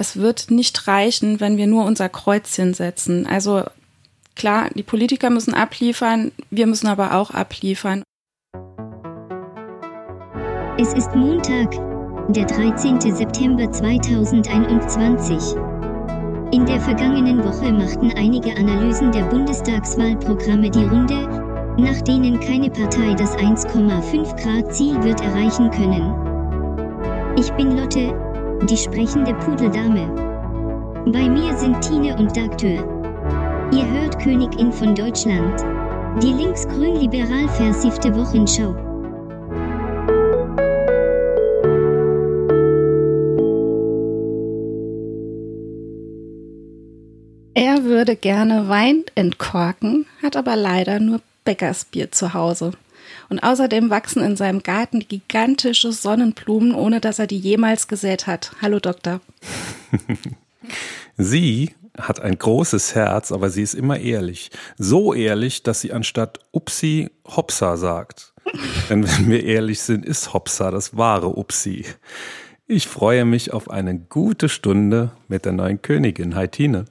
es wird nicht reichen, wenn wir nur unser Kreuzchen setzen. Also klar, die Politiker müssen abliefern, wir müssen aber auch abliefern. Es ist Montag, der 13. September 2021. In der vergangenen Woche machten einige Analysen der Bundestagswahlprogramme die Runde, nach denen keine Partei das 1,5 Grad Ziel wird erreichen können. Ich bin Lotte, die sprechende Pudeldame. Bei mir sind Tine und Dagtür. Ihr hört Königin von Deutschland. Die linksgrün-liberal versiffte Wochenschau. Er würde gerne Wein entkorken, hat aber leider nur Bäckersbier zu Hause. Und außerdem wachsen in seinem Garten gigantische Sonnenblumen, ohne dass er die jemals gesät hat. Hallo Doktor. sie hat ein großes Herz, aber sie ist immer ehrlich. So ehrlich, dass sie anstatt Upsi Hopsa sagt. Denn wenn wir ehrlich sind, ist Hopsa das wahre Upsi. Ich freue mich auf eine gute Stunde mit der neuen Königin. Hi Tine.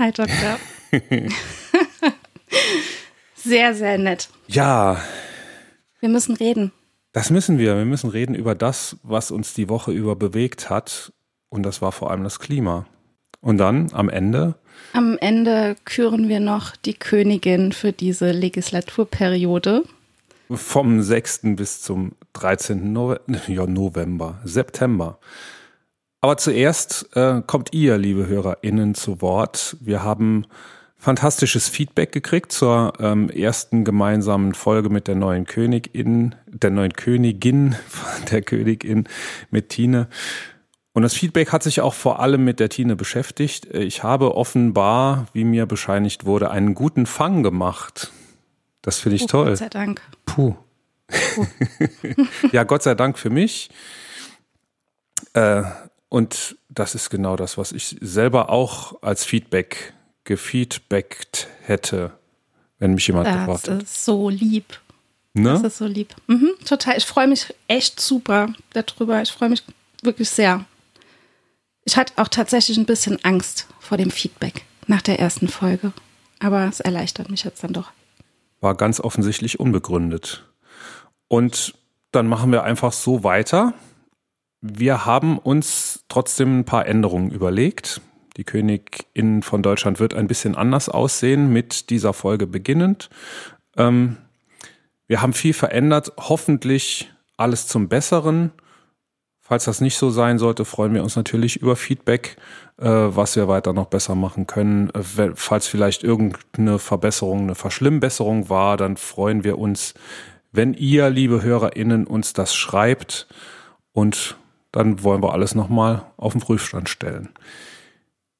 Hi Doktor. sehr, sehr nett. Ja, wir müssen reden. Das müssen wir. Wir müssen reden über das, was uns die Woche über bewegt hat. Und das war vor allem das Klima. Und dann am Ende? Am Ende küren wir noch die Königin für diese Legislaturperiode. Vom 6. bis zum 13. November, ja, November, September. Aber zuerst äh, kommt ihr, liebe HörerInnen, zu Wort. Wir haben fantastisches Feedback gekriegt zur ähm, ersten gemeinsamen Folge mit der neuen Königin, der neuen Königin, der Königin mit Tine. Und das Feedback hat sich auch vor allem mit der Tine beschäftigt. Ich habe offenbar, wie mir bescheinigt wurde, einen guten Fang gemacht. Das finde ich oh, toll. Gott sei Dank. Puh. Puh. ja, Gott sei Dank für mich. Äh, und das ist genau das, was ich selber auch als Feedback gefeedbackt hätte, wenn mich jemand das gefragt hätte. Das ist so lieb. Ne? Das ist so lieb. Mhm, total. Ich freue mich echt super darüber. Ich freue mich wirklich sehr. Ich hatte auch tatsächlich ein bisschen Angst vor dem Feedback nach der ersten Folge. Aber es erleichtert mich jetzt dann doch. War ganz offensichtlich unbegründet. Und dann machen wir einfach so weiter. Wir haben uns trotzdem ein paar Änderungen überlegt. Die Königin von Deutschland wird ein bisschen anders aussehen mit dieser Folge beginnend. Ähm, wir haben viel verändert, hoffentlich alles zum Besseren. Falls das nicht so sein sollte, freuen wir uns natürlich über Feedback, äh, was wir weiter noch besser machen können. Äh, falls vielleicht irgendeine Verbesserung, eine Verschlimmbesserung war, dann freuen wir uns, wenn ihr, liebe HörerInnen, uns das schreibt. Und dann wollen wir alles nochmal auf den Prüfstand stellen.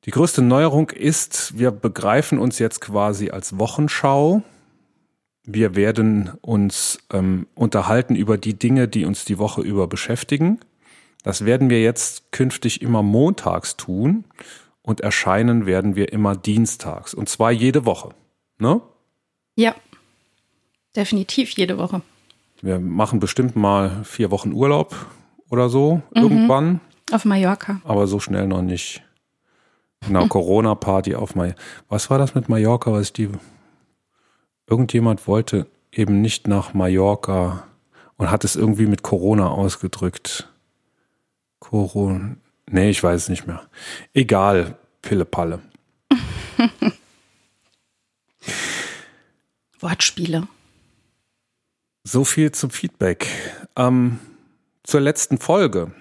Die größte Neuerung ist, wir begreifen uns jetzt quasi als Wochenschau. Wir werden uns ähm, unterhalten über die Dinge, die uns die Woche über beschäftigen. Das werden wir jetzt künftig immer montags tun und erscheinen werden wir immer dienstags und zwar jede Woche. Ne? Ja, definitiv jede Woche. Wir machen bestimmt mal vier Wochen Urlaub oder so mhm. irgendwann. Auf Mallorca. Aber so schnell noch nicht. Genau, Corona-Party auf Mallorca. Was war das mit Mallorca, was die. Irgendjemand wollte eben nicht nach Mallorca und hat es irgendwie mit Corona ausgedrückt. Corona. Nee, ich weiß es nicht mehr. Egal, Pille-Palle. Wortspiele. So viel zum Feedback. Ähm, zur letzten Folge.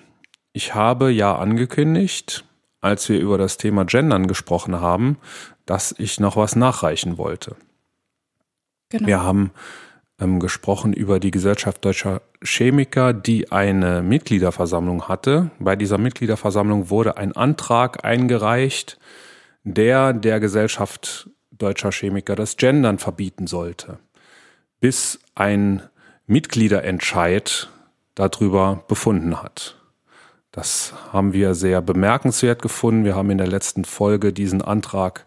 Ich habe ja angekündigt, als wir über das Thema Gendern gesprochen haben, dass ich noch was nachreichen wollte. Genau. Wir haben ähm, gesprochen über die Gesellschaft deutscher Chemiker, die eine Mitgliederversammlung hatte. Bei dieser Mitgliederversammlung wurde ein Antrag eingereicht, der der Gesellschaft deutscher Chemiker das Gendern verbieten sollte, bis ein Mitgliederentscheid darüber befunden hat. Das haben wir sehr bemerkenswert gefunden. Wir haben in der letzten Folge diesen Antrag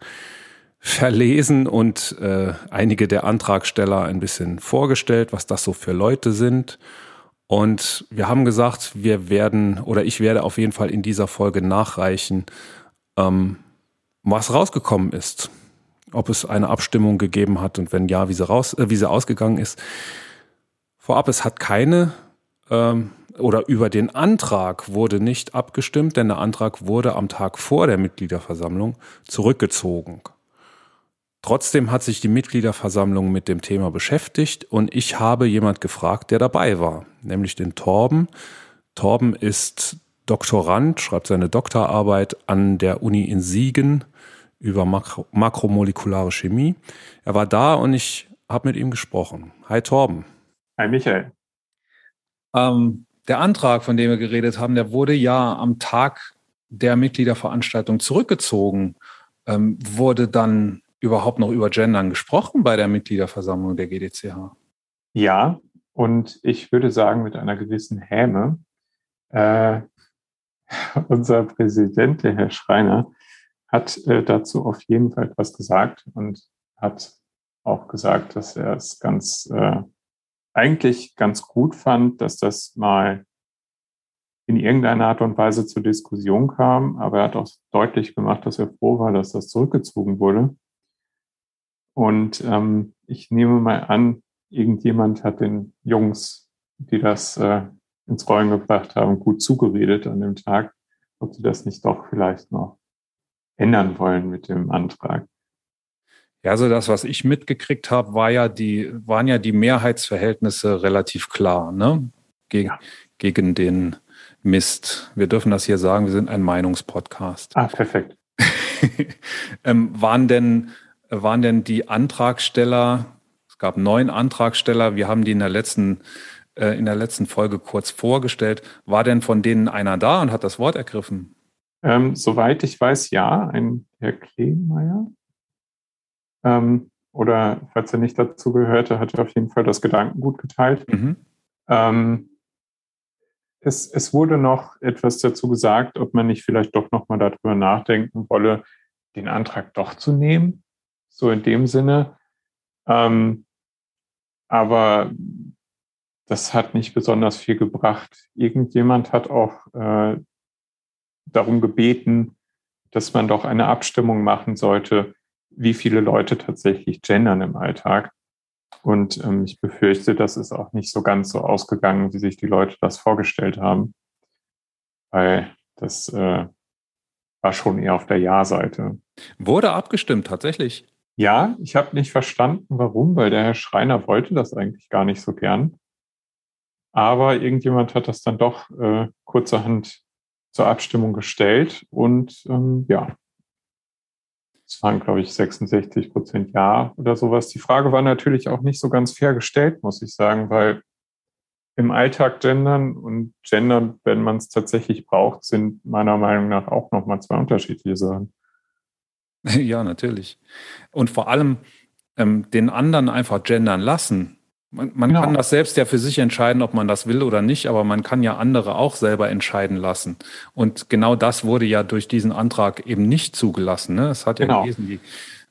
verlesen und äh, einige der Antragsteller ein bisschen vorgestellt, was das so für Leute sind. Und wir haben gesagt, wir werden oder ich werde auf jeden Fall in dieser Folge nachreichen, ähm, was rausgekommen ist. Ob es eine Abstimmung gegeben hat und wenn ja, wie sie, raus, äh, wie sie ausgegangen ist. Vorab, es hat keine ähm, oder über den Antrag wurde nicht abgestimmt, denn der Antrag wurde am Tag vor der Mitgliederversammlung zurückgezogen. Trotzdem hat sich die Mitgliederversammlung mit dem Thema beschäftigt und ich habe jemand gefragt, der dabei war, nämlich den Torben. Torben ist Doktorand, schreibt seine Doktorarbeit an der Uni in Siegen über Makro makromolekulare Chemie. Er war da und ich habe mit ihm gesprochen. Hi Torben. Hi Michael. Ähm, der Antrag, von dem wir geredet haben, der wurde ja am Tag der Mitgliederveranstaltung zurückgezogen. Ähm, wurde dann überhaupt noch über Gendern gesprochen bei der Mitgliederversammlung der GDCH? Ja, und ich würde sagen mit einer gewissen Häme. Äh, unser Präsident, der Herr Schreiner, hat äh, dazu auf jeden Fall etwas gesagt und hat auch gesagt, dass er es ganz äh, eigentlich ganz gut fand, dass das mal in irgendeiner Art und Weise zur Diskussion kam, aber er hat auch deutlich gemacht, dass er froh war, dass das zurückgezogen wurde. Und ähm, ich nehme mal an, irgendjemand hat den Jungs, die das äh, ins Rollen gebracht haben, gut zugeredet an dem Tag, ob sie das nicht doch vielleicht noch ändern wollen mit dem Antrag. Ja, also das, was ich mitgekriegt habe, war ja die, waren ja die Mehrheitsverhältnisse relativ klar, ne? Gegen, ja. gegen den Mist. Wir dürfen das hier sagen, wir sind ein Meinungspodcast. Ah, perfekt. ähm, waren denn waren denn die Antragsteller, es gab neun Antragsteller, wir haben die in der letzten, äh, in der letzten Folge kurz vorgestellt. War denn von denen einer da und hat das Wort ergriffen? Ähm, soweit ich weiß, ja, ein Herr Klehnmeier. Ähm, oder falls er nicht dazu gehörte, hat er auf jeden Fall das Gedankengut geteilt. Mhm. Ähm, es, es, wurde noch etwas dazu gesagt, ob man nicht vielleicht doch nochmal darüber nachdenken wolle, den Antrag doch zu nehmen so in dem Sinne. Ähm, aber das hat nicht besonders viel gebracht. Irgendjemand hat auch äh, darum gebeten, dass man doch eine Abstimmung machen sollte, wie viele Leute tatsächlich gendern im Alltag. Und ähm, ich befürchte, das ist auch nicht so ganz so ausgegangen, wie sich die Leute das vorgestellt haben. Weil das äh, war schon eher auf der Ja-Seite. Wurde abgestimmt, tatsächlich. Ja, ich habe nicht verstanden, warum, weil der Herr Schreiner wollte das eigentlich gar nicht so gern. Aber irgendjemand hat das dann doch äh, kurzerhand zur Abstimmung gestellt und ähm, ja, es waren, glaube ich, 66 Prozent Ja oder sowas. Die Frage war natürlich auch nicht so ganz fair gestellt, muss ich sagen, weil im Alltag gendern und gendern, wenn man es tatsächlich braucht, sind meiner Meinung nach auch nochmal zwei unterschiedliche Sachen. Ja, natürlich. Und vor allem ähm, den anderen einfach gendern lassen. Man, man genau. kann das selbst ja für sich entscheiden, ob man das will oder nicht, aber man kann ja andere auch selber entscheiden lassen. Und genau das wurde ja durch diesen Antrag eben nicht zugelassen. Ne? Es hat ja genau. gelesen,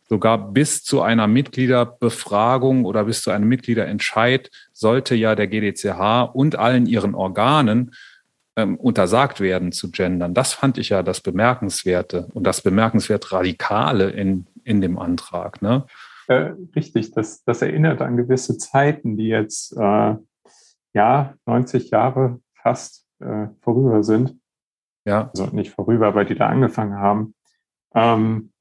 sogar bis zu einer Mitgliederbefragung oder bis zu einem Mitgliederentscheid sollte ja der GDCH und allen ihren Organen ähm, untersagt werden zu gendern. Das fand ich ja das Bemerkenswerte und das bemerkenswert Radikale in, in dem Antrag. Ne? Äh, richtig, das, das erinnert an gewisse Zeiten, die jetzt äh, ja 90 Jahre fast äh, vorüber sind. Ja. Also nicht vorüber, aber die da angefangen haben. Ähm,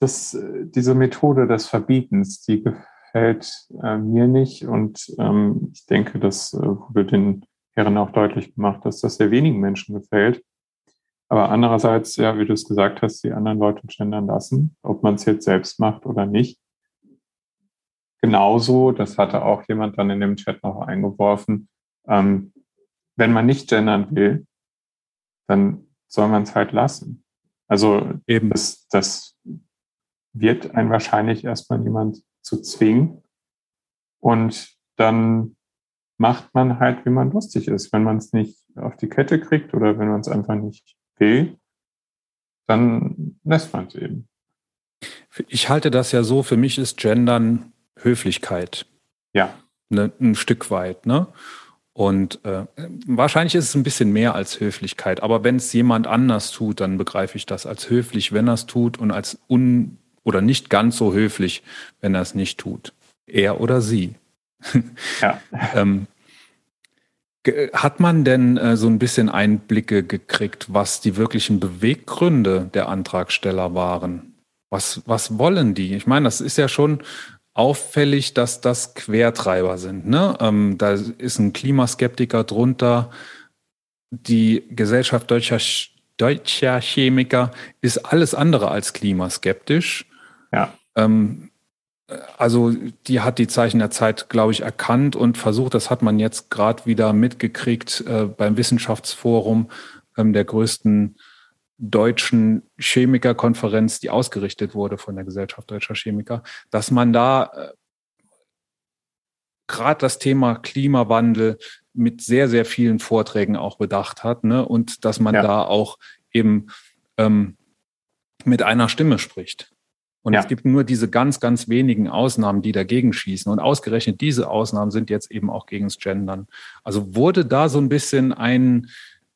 das, diese Methode des Verbietens, die gefällt äh, mir nicht und ähm, ich denke, das äh, wurde den Herren auch deutlich gemacht, dass das sehr wenigen Menschen gefällt. Aber andererseits, ja, wie du es gesagt hast, die anderen Leute gendern lassen, ob man es jetzt selbst macht oder nicht. Genauso, das hatte auch jemand dann in dem Chat noch eingeworfen, ähm, wenn man nicht gendern will, dann soll man es halt lassen. Also eben das, das wird einen wahrscheinlich erstmal niemand zu zwingen. Und dann macht man halt, wie man lustig ist. Wenn man es nicht auf die Kette kriegt oder wenn man es einfach nicht will, dann lässt man es eben. Ich halte das ja so, für mich ist Gendern Höflichkeit. Ja. Ne, ein Stück weit, ne? Und äh, wahrscheinlich ist es ein bisschen mehr als Höflichkeit, aber wenn es jemand anders tut, dann begreife ich das als höflich, wenn er es tut und als un oder nicht ganz so höflich, wenn er es nicht tut. Er oder sie. Ja. ähm, hat man denn äh, so ein bisschen Einblicke gekriegt, was die wirklichen Beweggründe der Antragsteller waren? Was, was wollen die? Ich meine, das ist ja schon auffällig, dass das Quertreiber sind. Ne? Ähm, da ist ein Klimaskeptiker drunter. Die Gesellschaft deutscher, deutscher Chemiker ist alles andere als klimaskeptisch. Ja. Ähm, also die hat die Zeichen der Zeit, glaube ich, erkannt und versucht, das hat man jetzt gerade wieder mitgekriegt äh, beim Wissenschaftsforum ähm, der größten deutschen Chemikerkonferenz, die ausgerichtet wurde von der Gesellschaft deutscher Chemiker, dass man da äh, gerade das Thema Klimawandel mit sehr, sehr vielen Vorträgen auch bedacht hat ne? und dass man ja. da auch eben ähm, mit einer Stimme spricht. Und ja. es gibt nur diese ganz, ganz wenigen Ausnahmen, die dagegen schießen. Und ausgerechnet diese Ausnahmen sind jetzt eben auch gegen das Gendern. Also wurde da so ein bisschen ein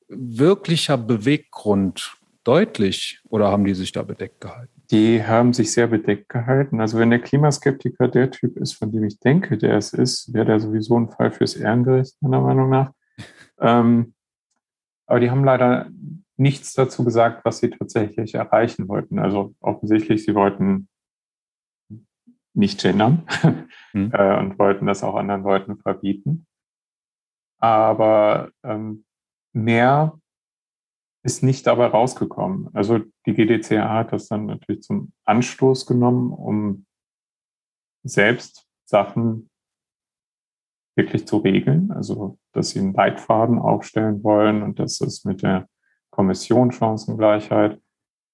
wirklicher Beweggrund deutlich oder haben die sich da bedeckt gehalten? Die haben sich sehr bedeckt gehalten. Also wenn der Klimaskeptiker der Typ ist, von dem ich denke, der es ist, wäre der sowieso ein Fall fürs Ehrengericht, meiner Meinung nach. ähm, aber die haben leider nichts dazu gesagt, was sie tatsächlich erreichen wollten. Also offensichtlich, sie wollten nicht gendern mhm. äh, und wollten das auch anderen Leuten verbieten. Aber ähm, mehr ist nicht dabei rausgekommen. Also die GDCA hat das dann natürlich zum Anstoß genommen, um selbst Sachen wirklich zu regeln. Also dass sie einen Leitfaden aufstellen wollen und dass es mit der Kommission Chancengleichheit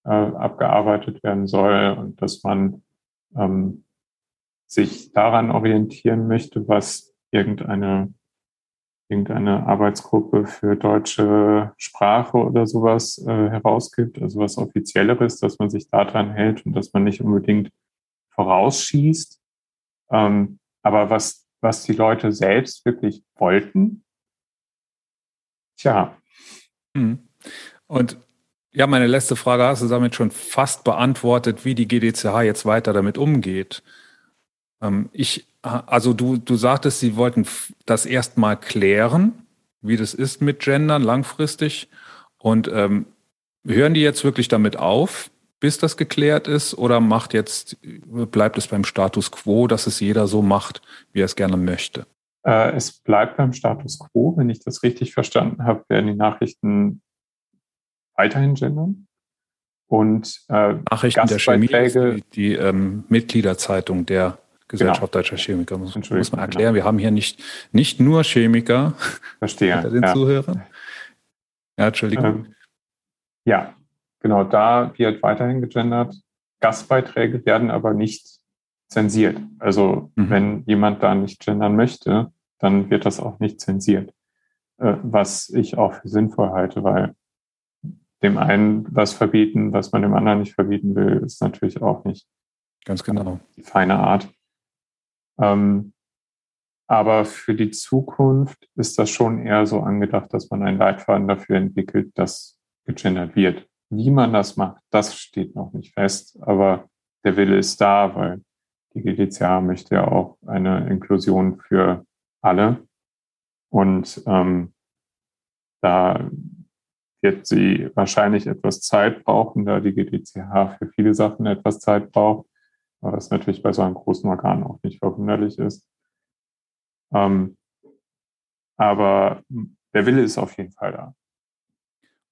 äh, abgearbeitet werden soll und dass man ähm, sich daran orientieren möchte, was irgendeine irgendeine Arbeitsgruppe für deutsche Sprache oder sowas äh, herausgibt, also was offizielleres, dass man sich daran hält und dass man nicht unbedingt vorausschießt. Ähm, aber was, was die Leute selbst wirklich wollten, tja. Hm. Und ja, meine letzte Frage hast du damit schon fast beantwortet, wie die GDCH jetzt weiter damit umgeht. Ähm, ich, also du, du sagtest, sie wollten das erstmal klären, wie das ist mit Gendern langfristig. Und ähm, hören die jetzt wirklich damit auf, bis das geklärt ist, oder macht jetzt, bleibt es beim Status quo, dass es jeder so macht, wie er es gerne möchte? Äh, es bleibt beim Status quo. Wenn ich das richtig verstanden habe, werden die Nachrichten weiterhin gendern. Und äh, Nachrichten der Chemie, die, die ähm, Mitgliederzeitung der Gesellschaft genau. Deutscher Chemiker, muss, muss man erklären. Genau. Wir haben hier nicht, nicht nur Chemiker Verstehe, unter den ja. Zuhörern. Ja, Entschuldigung. Ähm, ja, genau, da wird weiterhin gegendert. Gastbeiträge werden aber nicht zensiert. Also mhm. wenn jemand da nicht gendern möchte, dann wird das auch nicht zensiert. Äh, was ich auch für sinnvoll halte, weil dem einen was verbieten, was man dem anderen nicht verbieten will, ist natürlich auch nicht ganz genau die feine Art. Ähm, aber für die Zukunft ist das schon eher so angedacht, dass man einen Leitfaden dafür entwickelt, dass gegendert wird. Wie man das macht, das steht noch nicht fest, aber der Wille ist da, weil die GDCA möchte ja auch eine Inklusion für alle. Und ähm, da wird sie wahrscheinlich etwas Zeit brauchen, da die GDCH für viele Sachen etwas Zeit braucht, was natürlich bei so einem großen Organ auch nicht verwunderlich ist. Ähm, aber der Wille ist auf jeden Fall da.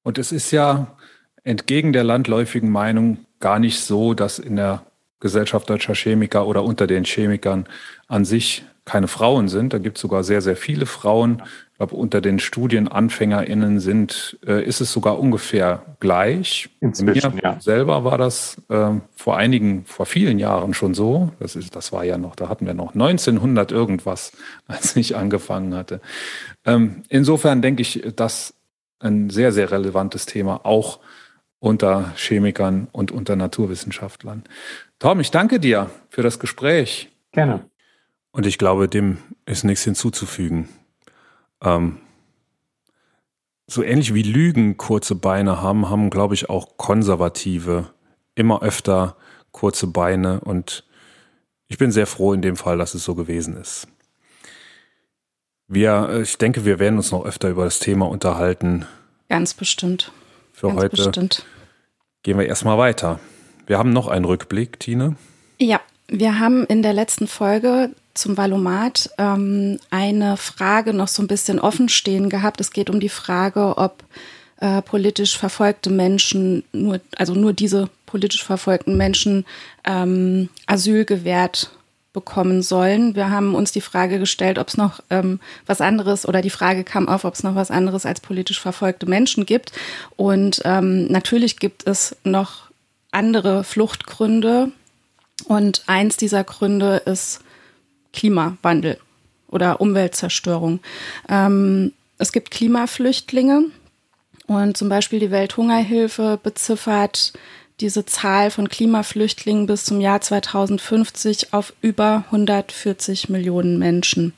Und es ist ja entgegen der landläufigen Meinung gar nicht so, dass in der Gesellschaft deutscher Chemiker oder unter den Chemikern an sich keine Frauen sind. Da gibt es sogar sehr, sehr viele Frauen. Ich glaube, unter den StudienanfängerInnen sind, äh, ist es sogar ungefähr gleich. Inzwischen, Mir ja. selber war das äh, vor einigen, vor vielen Jahren schon so. Das, ist, das war ja noch, da hatten wir noch 1900 irgendwas, als ich angefangen hatte. Ähm, insofern denke ich, dass ein sehr, sehr relevantes Thema, auch unter Chemikern und unter Naturwissenschaftlern. Tom, ich danke dir für das Gespräch. Gerne. Und ich glaube, dem ist nichts hinzuzufügen. Ähm, so ähnlich wie Lügen kurze Beine haben, haben, glaube ich, auch Konservative immer öfter kurze Beine und ich bin sehr froh in dem Fall, dass es so gewesen ist. Wir, äh, ich denke, wir werden uns noch öfter über das Thema unterhalten. Ganz bestimmt. Für Ganz heute bestimmt. gehen wir erstmal weiter. Wir haben noch einen Rückblick, Tine. Ja, wir haben in der letzten Folge zum Valomat ähm, eine Frage noch so ein bisschen offen stehen gehabt. Es geht um die Frage, ob äh, politisch verfolgte Menschen, nur, also nur diese politisch verfolgten Menschen ähm, Asyl gewährt bekommen sollen. Wir haben uns die Frage gestellt, ob es noch ähm, was anderes oder die Frage kam auf, ob es noch was anderes als politisch verfolgte Menschen gibt. Und ähm, natürlich gibt es noch andere Fluchtgründe. Und eins dieser Gründe ist Klimawandel oder Umweltzerstörung. Ähm, es gibt Klimaflüchtlinge und zum Beispiel die Welthungerhilfe beziffert diese Zahl von Klimaflüchtlingen bis zum Jahr 2050 auf über 140 Millionen Menschen,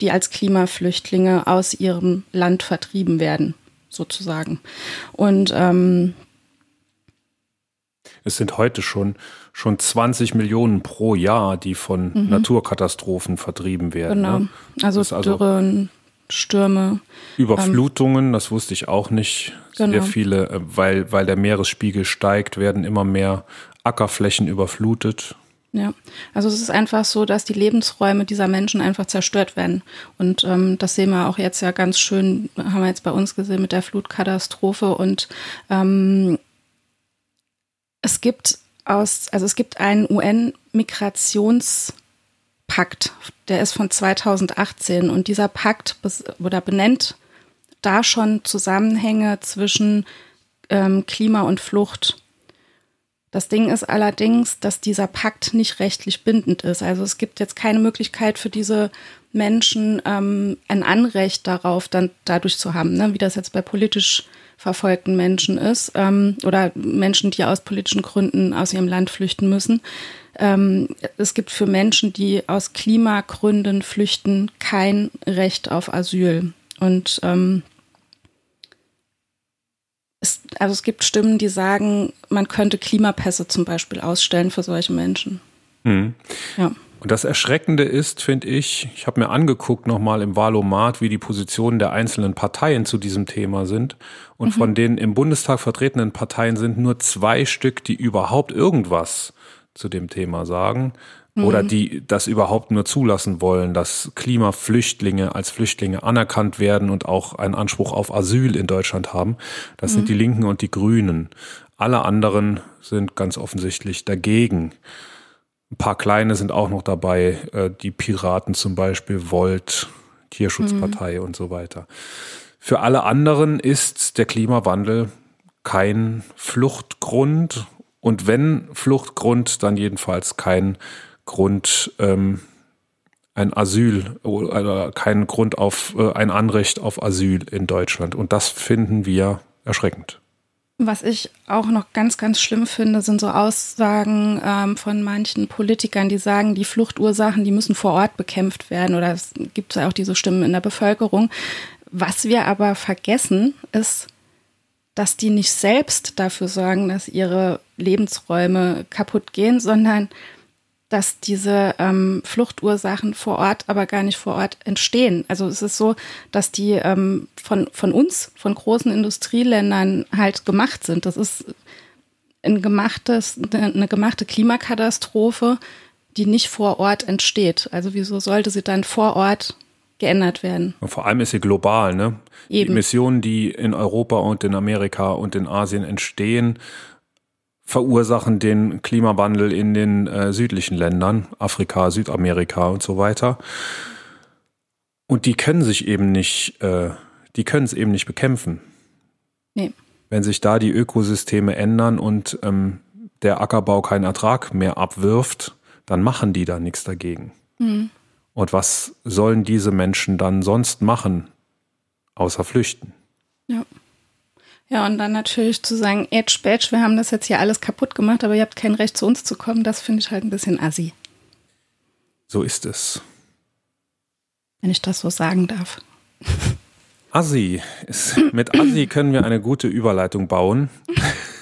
die als Klimaflüchtlinge aus ihrem Land vertrieben werden, sozusagen. Und ähm, es sind heute schon, schon 20 Millionen pro Jahr, die von mhm. Naturkatastrophen vertrieben werden. Genau. Ne? Also, also Dürren, Stürme. Überflutungen, ähm, das wusste ich auch nicht. Genau. Sehr viele, äh, weil, weil der Meeresspiegel steigt, werden immer mehr Ackerflächen überflutet. Ja, also es ist einfach so, dass die Lebensräume dieser Menschen einfach zerstört werden. Und ähm, das sehen wir auch jetzt ja ganz schön, haben wir jetzt bei uns gesehen mit der Flutkatastrophe. Und ähm, es gibt aus, also es gibt einen UN-Migrationspakt, der ist von 2018 und dieser Pakt oder benennt da schon Zusammenhänge zwischen ähm, Klima und Flucht. Das Ding ist allerdings, dass dieser Pakt nicht rechtlich bindend ist. Also es gibt jetzt keine Möglichkeit für diese Menschen ähm, ein Anrecht darauf, dann dadurch zu haben, ne? wie das jetzt bei politisch verfolgten Menschen ist ähm, oder Menschen, die aus politischen Gründen aus ihrem Land flüchten müssen. Ähm, es gibt für Menschen, die aus Klimagründen flüchten, kein Recht auf Asyl. Und ähm, es, also es gibt Stimmen, die sagen, man könnte Klimapässe zum Beispiel ausstellen für solche Menschen. Mhm. Ja. Und das Erschreckende ist, finde ich, ich habe mir angeguckt nochmal im Wahlomat, wie die Positionen der einzelnen Parteien zu diesem Thema sind. Und mhm. von den im Bundestag vertretenen Parteien sind nur zwei Stück, die überhaupt irgendwas zu dem Thema sagen mhm. oder die das überhaupt nur zulassen wollen, dass Klimaflüchtlinge als Flüchtlinge anerkannt werden und auch einen Anspruch auf Asyl in Deutschland haben. Das mhm. sind die Linken und die Grünen. Alle anderen sind ganz offensichtlich dagegen. Ein paar kleine sind auch noch dabei, äh, die Piraten zum Beispiel, Volt, Tierschutzpartei mhm. und so weiter. Für alle anderen ist der Klimawandel kein Fluchtgrund und wenn Fluchtgrund, dann jedenfalls kein Grund, ähm, ein Asyl oder kein Grund auf äh, ein Anrecht auf Asyl in Deutschland. Und das finden wir erschreckend. Was ich auch noch ganz, ganz schlimm finde, sind so Aussagen ähm, von manchen Politikern, die sagen, die Fluchtursachen, die müssen vor Ort bekämpft werden. Oder es gibt ja auch diese Stimmen in der Bevölkerung. Was wir aber vergessen, ist, dass die nicht selbst dafür sorgen, dass ihre Lebensräume kaputt gehen, sondern dass diese ähm, Fluchtursachen vor Ort aber gar nicht vor Ort entstehen. Also es ist so, dass die ähm, von, von uns, von großen Industrieländern halt gemacht sind. Das ist ein gemachtes, eine gemachte Klimakatastrophe, die nicht vor Ort entsteht. Also wieso sollte sie dann vor Ort geändert werden? Und vor allem ist sie global, ne? Eben. Die Emissionen, die in Europa und in Amerika und in Asien entstehen, verursachen den Klimawandel in den äh, südlichen Ländern, Afrika, Südamerika und so weiter. Und die können sich eben nicht, äh, die können es eben nicht bekämpfen. Nee. Wenn sich da die Ökosysteme ändern und ähm, der Ackerbau keinen Ertrag mehr abwirft, dann machen die da nichts dagegen. Mhm. Und was sollen diese Menschen dann sonst machen, außer flüchten? Ja. Ja, und dann natürlich zu sagen, Edge, Badge, wir haben das jetzt hier alles kaputt gemacht, aber ihr habt kein Recht zu uns zu kommen, das finde ich halt ein bisschen assi. So ist es. Wenn ich das so sagen darf. Assi. Ist, mit Assi können wir eine gute Überleitung bauen.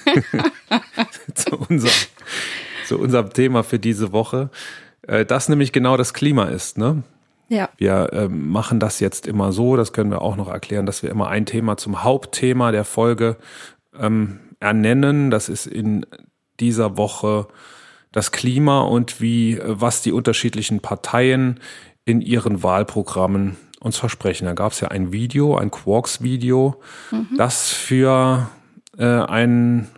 zu, unserem, zu unserem Thema für diese Woche. Äh, das nämlich genau das Klima ist, ne? Ja. Wir äh, machen das jetzt immer so, das können wir auch noch erklären, dass wir immer ein Thema zum Hauptthema der Folge ähm, ernennen. Das ist in dieser Woche das Klima und wie, äh, was die unterschiedlichen Parteien in ihren Wahlprogrammen uns versprechen. Da gab es ja ein Video, ein Quarks-Video, mhm. das für äh, ein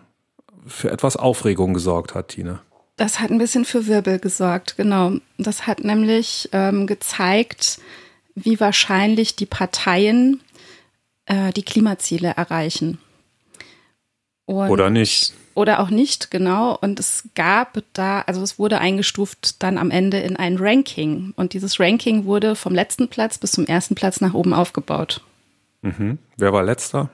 für etwas Aufregung gesorgt hat, Tina. Das hat ein bisschen für Wirbel gesorgt, genau. Das hat nämlich ähm, gezeigt, wie wahrscheinlich die Parteien äh, die Klimaziele erreichen. Und oder nicht. Oder auch nicht, genau. Und es gab da, also es wurde eingestuft dann am Ende in ein Ranking. Und dieses Ranking wurde vom letzten Platz bis zum ersten Platz nach oben aufgebaut. Mhm. Wer war letzter?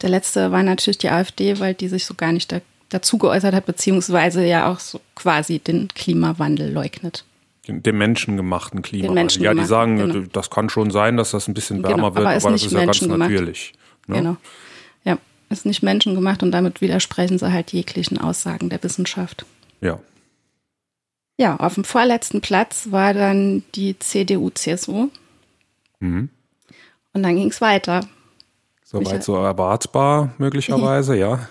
Der letzte war natürlich die AfD, weil die sich so gar nicht da, dazu geäußert hat, beziehungsweise ja auch so quasi den Klimawandel leugnet. Den, den menschengemachten Klimawandel. Ja, die sagen, genau. das kann schon sein, dass das ein bisschen genau, wärmer genau, wird, aber, aber das ist ja ganz natürlich. Ne? Genau ist nicht menschengemacht und damit widersprechen sie halt jeglichen Aussagen der Wissenschaft. Ja. Ja, auf dem vorletzten Platz war dann die CDU-CSU. Mhm. Und dann ging es weiter. Soweit so erwartbar, möglicherweise, ja.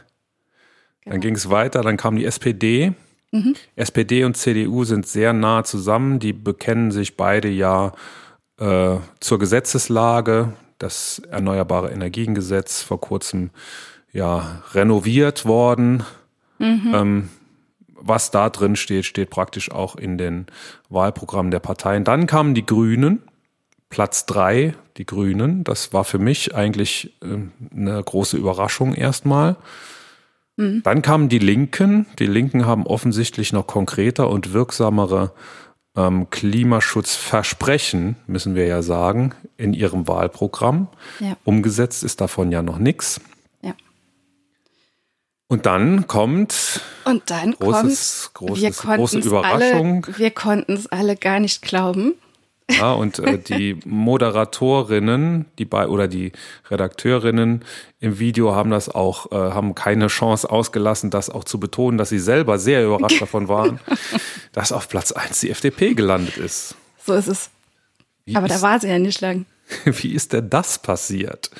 Genau. Dann ging es weiter, dann kam die SPD. Mhm. SPD und CDU sind sehr nah zusammen. Die bekennen sich beide ja äh, zur Gesetzeslage das Erneuerbare Energiengesetz vor kurzem ja renoviert worden. Mhm. Ähm, was da drin steht, steht praktisch auch in den Wahlprogrammen der Parteien. Dann kamen die Grünen, Platz drei, die Grünen. Das war für mich eigentlich äh, eine große Überraschung erstmal. Mhm. Dann kamen die Linken. Die Linken haben offensichtlich noch konkreter und wirksamere ähm, Klimaschutzversprechen, müssen wir ja sagen, in ihrem Wahlprogramm. Ja. Umgesetzt ist davon ja noch nichts. Ja. Und dann kommt und dann großes, kommt, großes, große Überraschung. Alle, wir konnten es alle gar nicht glauben. Ja, und äh, die Moderatorinnen, die bei oder die Redakteurinnen im Video haben das auch, äh, haben keine Chance ausgelassen, das auch zu betonen, dass sie selber sehr überrascht davon waren, dass auf Platz 1 die FDP gelandet ist. So ist es. Wie Aber ist, da war sie ja nicht lang. Wie ist denn das passiert?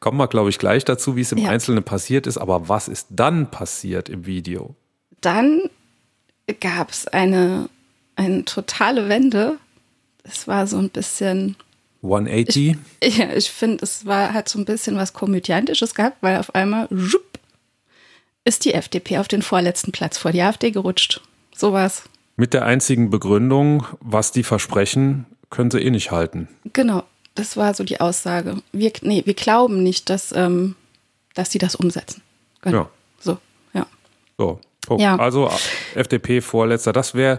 Kommen wir, glaube ich, gleich dazu, wie es im ja. Einzelnen passiert ist. Aber was ist dann passiert im Video? Dann gab es eine, eine totale Wende es war so ein bisschen 180? Ich, ja, ich finde, es war hat so ein bisschen was Komödiantisches gehabt, weil auf einmal schupp, ist die FDP auf den vorletzten Platz vor die AfD gerutscht. So war's. Mit der einzigen Begründung, was die versprechen, können sie eh nicht halten. Genau, das war so die Aussage. Wir, nee, wir glauben nicht, dass, ähm, dass die das umsetzen. Genau. Ja. So, ja. So, Punkt. Ja. Also FDP vorletzter, das wäre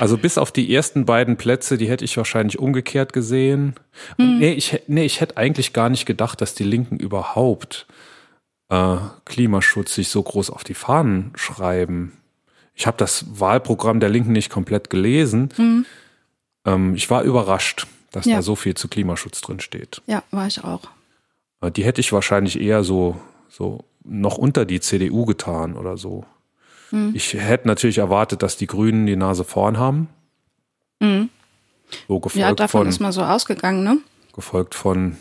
also bis auf die ersten beiden Plätze, die hätte ich wahrscheinlich umgekehrt gesehen. Mhm. Nee, ich, nee, ich hätte eigentlich gar nicht gedacht, dass die Linken überhaupt äh, Klimaschutz sich so groß auf die Fahnen schreiben. Ich habe das Wahlprogramm der Linken nicht komplett gelesen. Mhm. Ähm, ich war überrascht, dass ja. da so viel zu Klimaschutz drin steht. Ja, war ich auch. Äh, die hätte ich wahrscheinlich eher so, so noch unter die CDU getan oder so. Mhm. Ich hätte natürlich erwartet, dass die Grünen die Nase vorn haben. Mhm. So gefolgt ja, davon von, ist mal so ausgegangen, ne? Gefolgt von,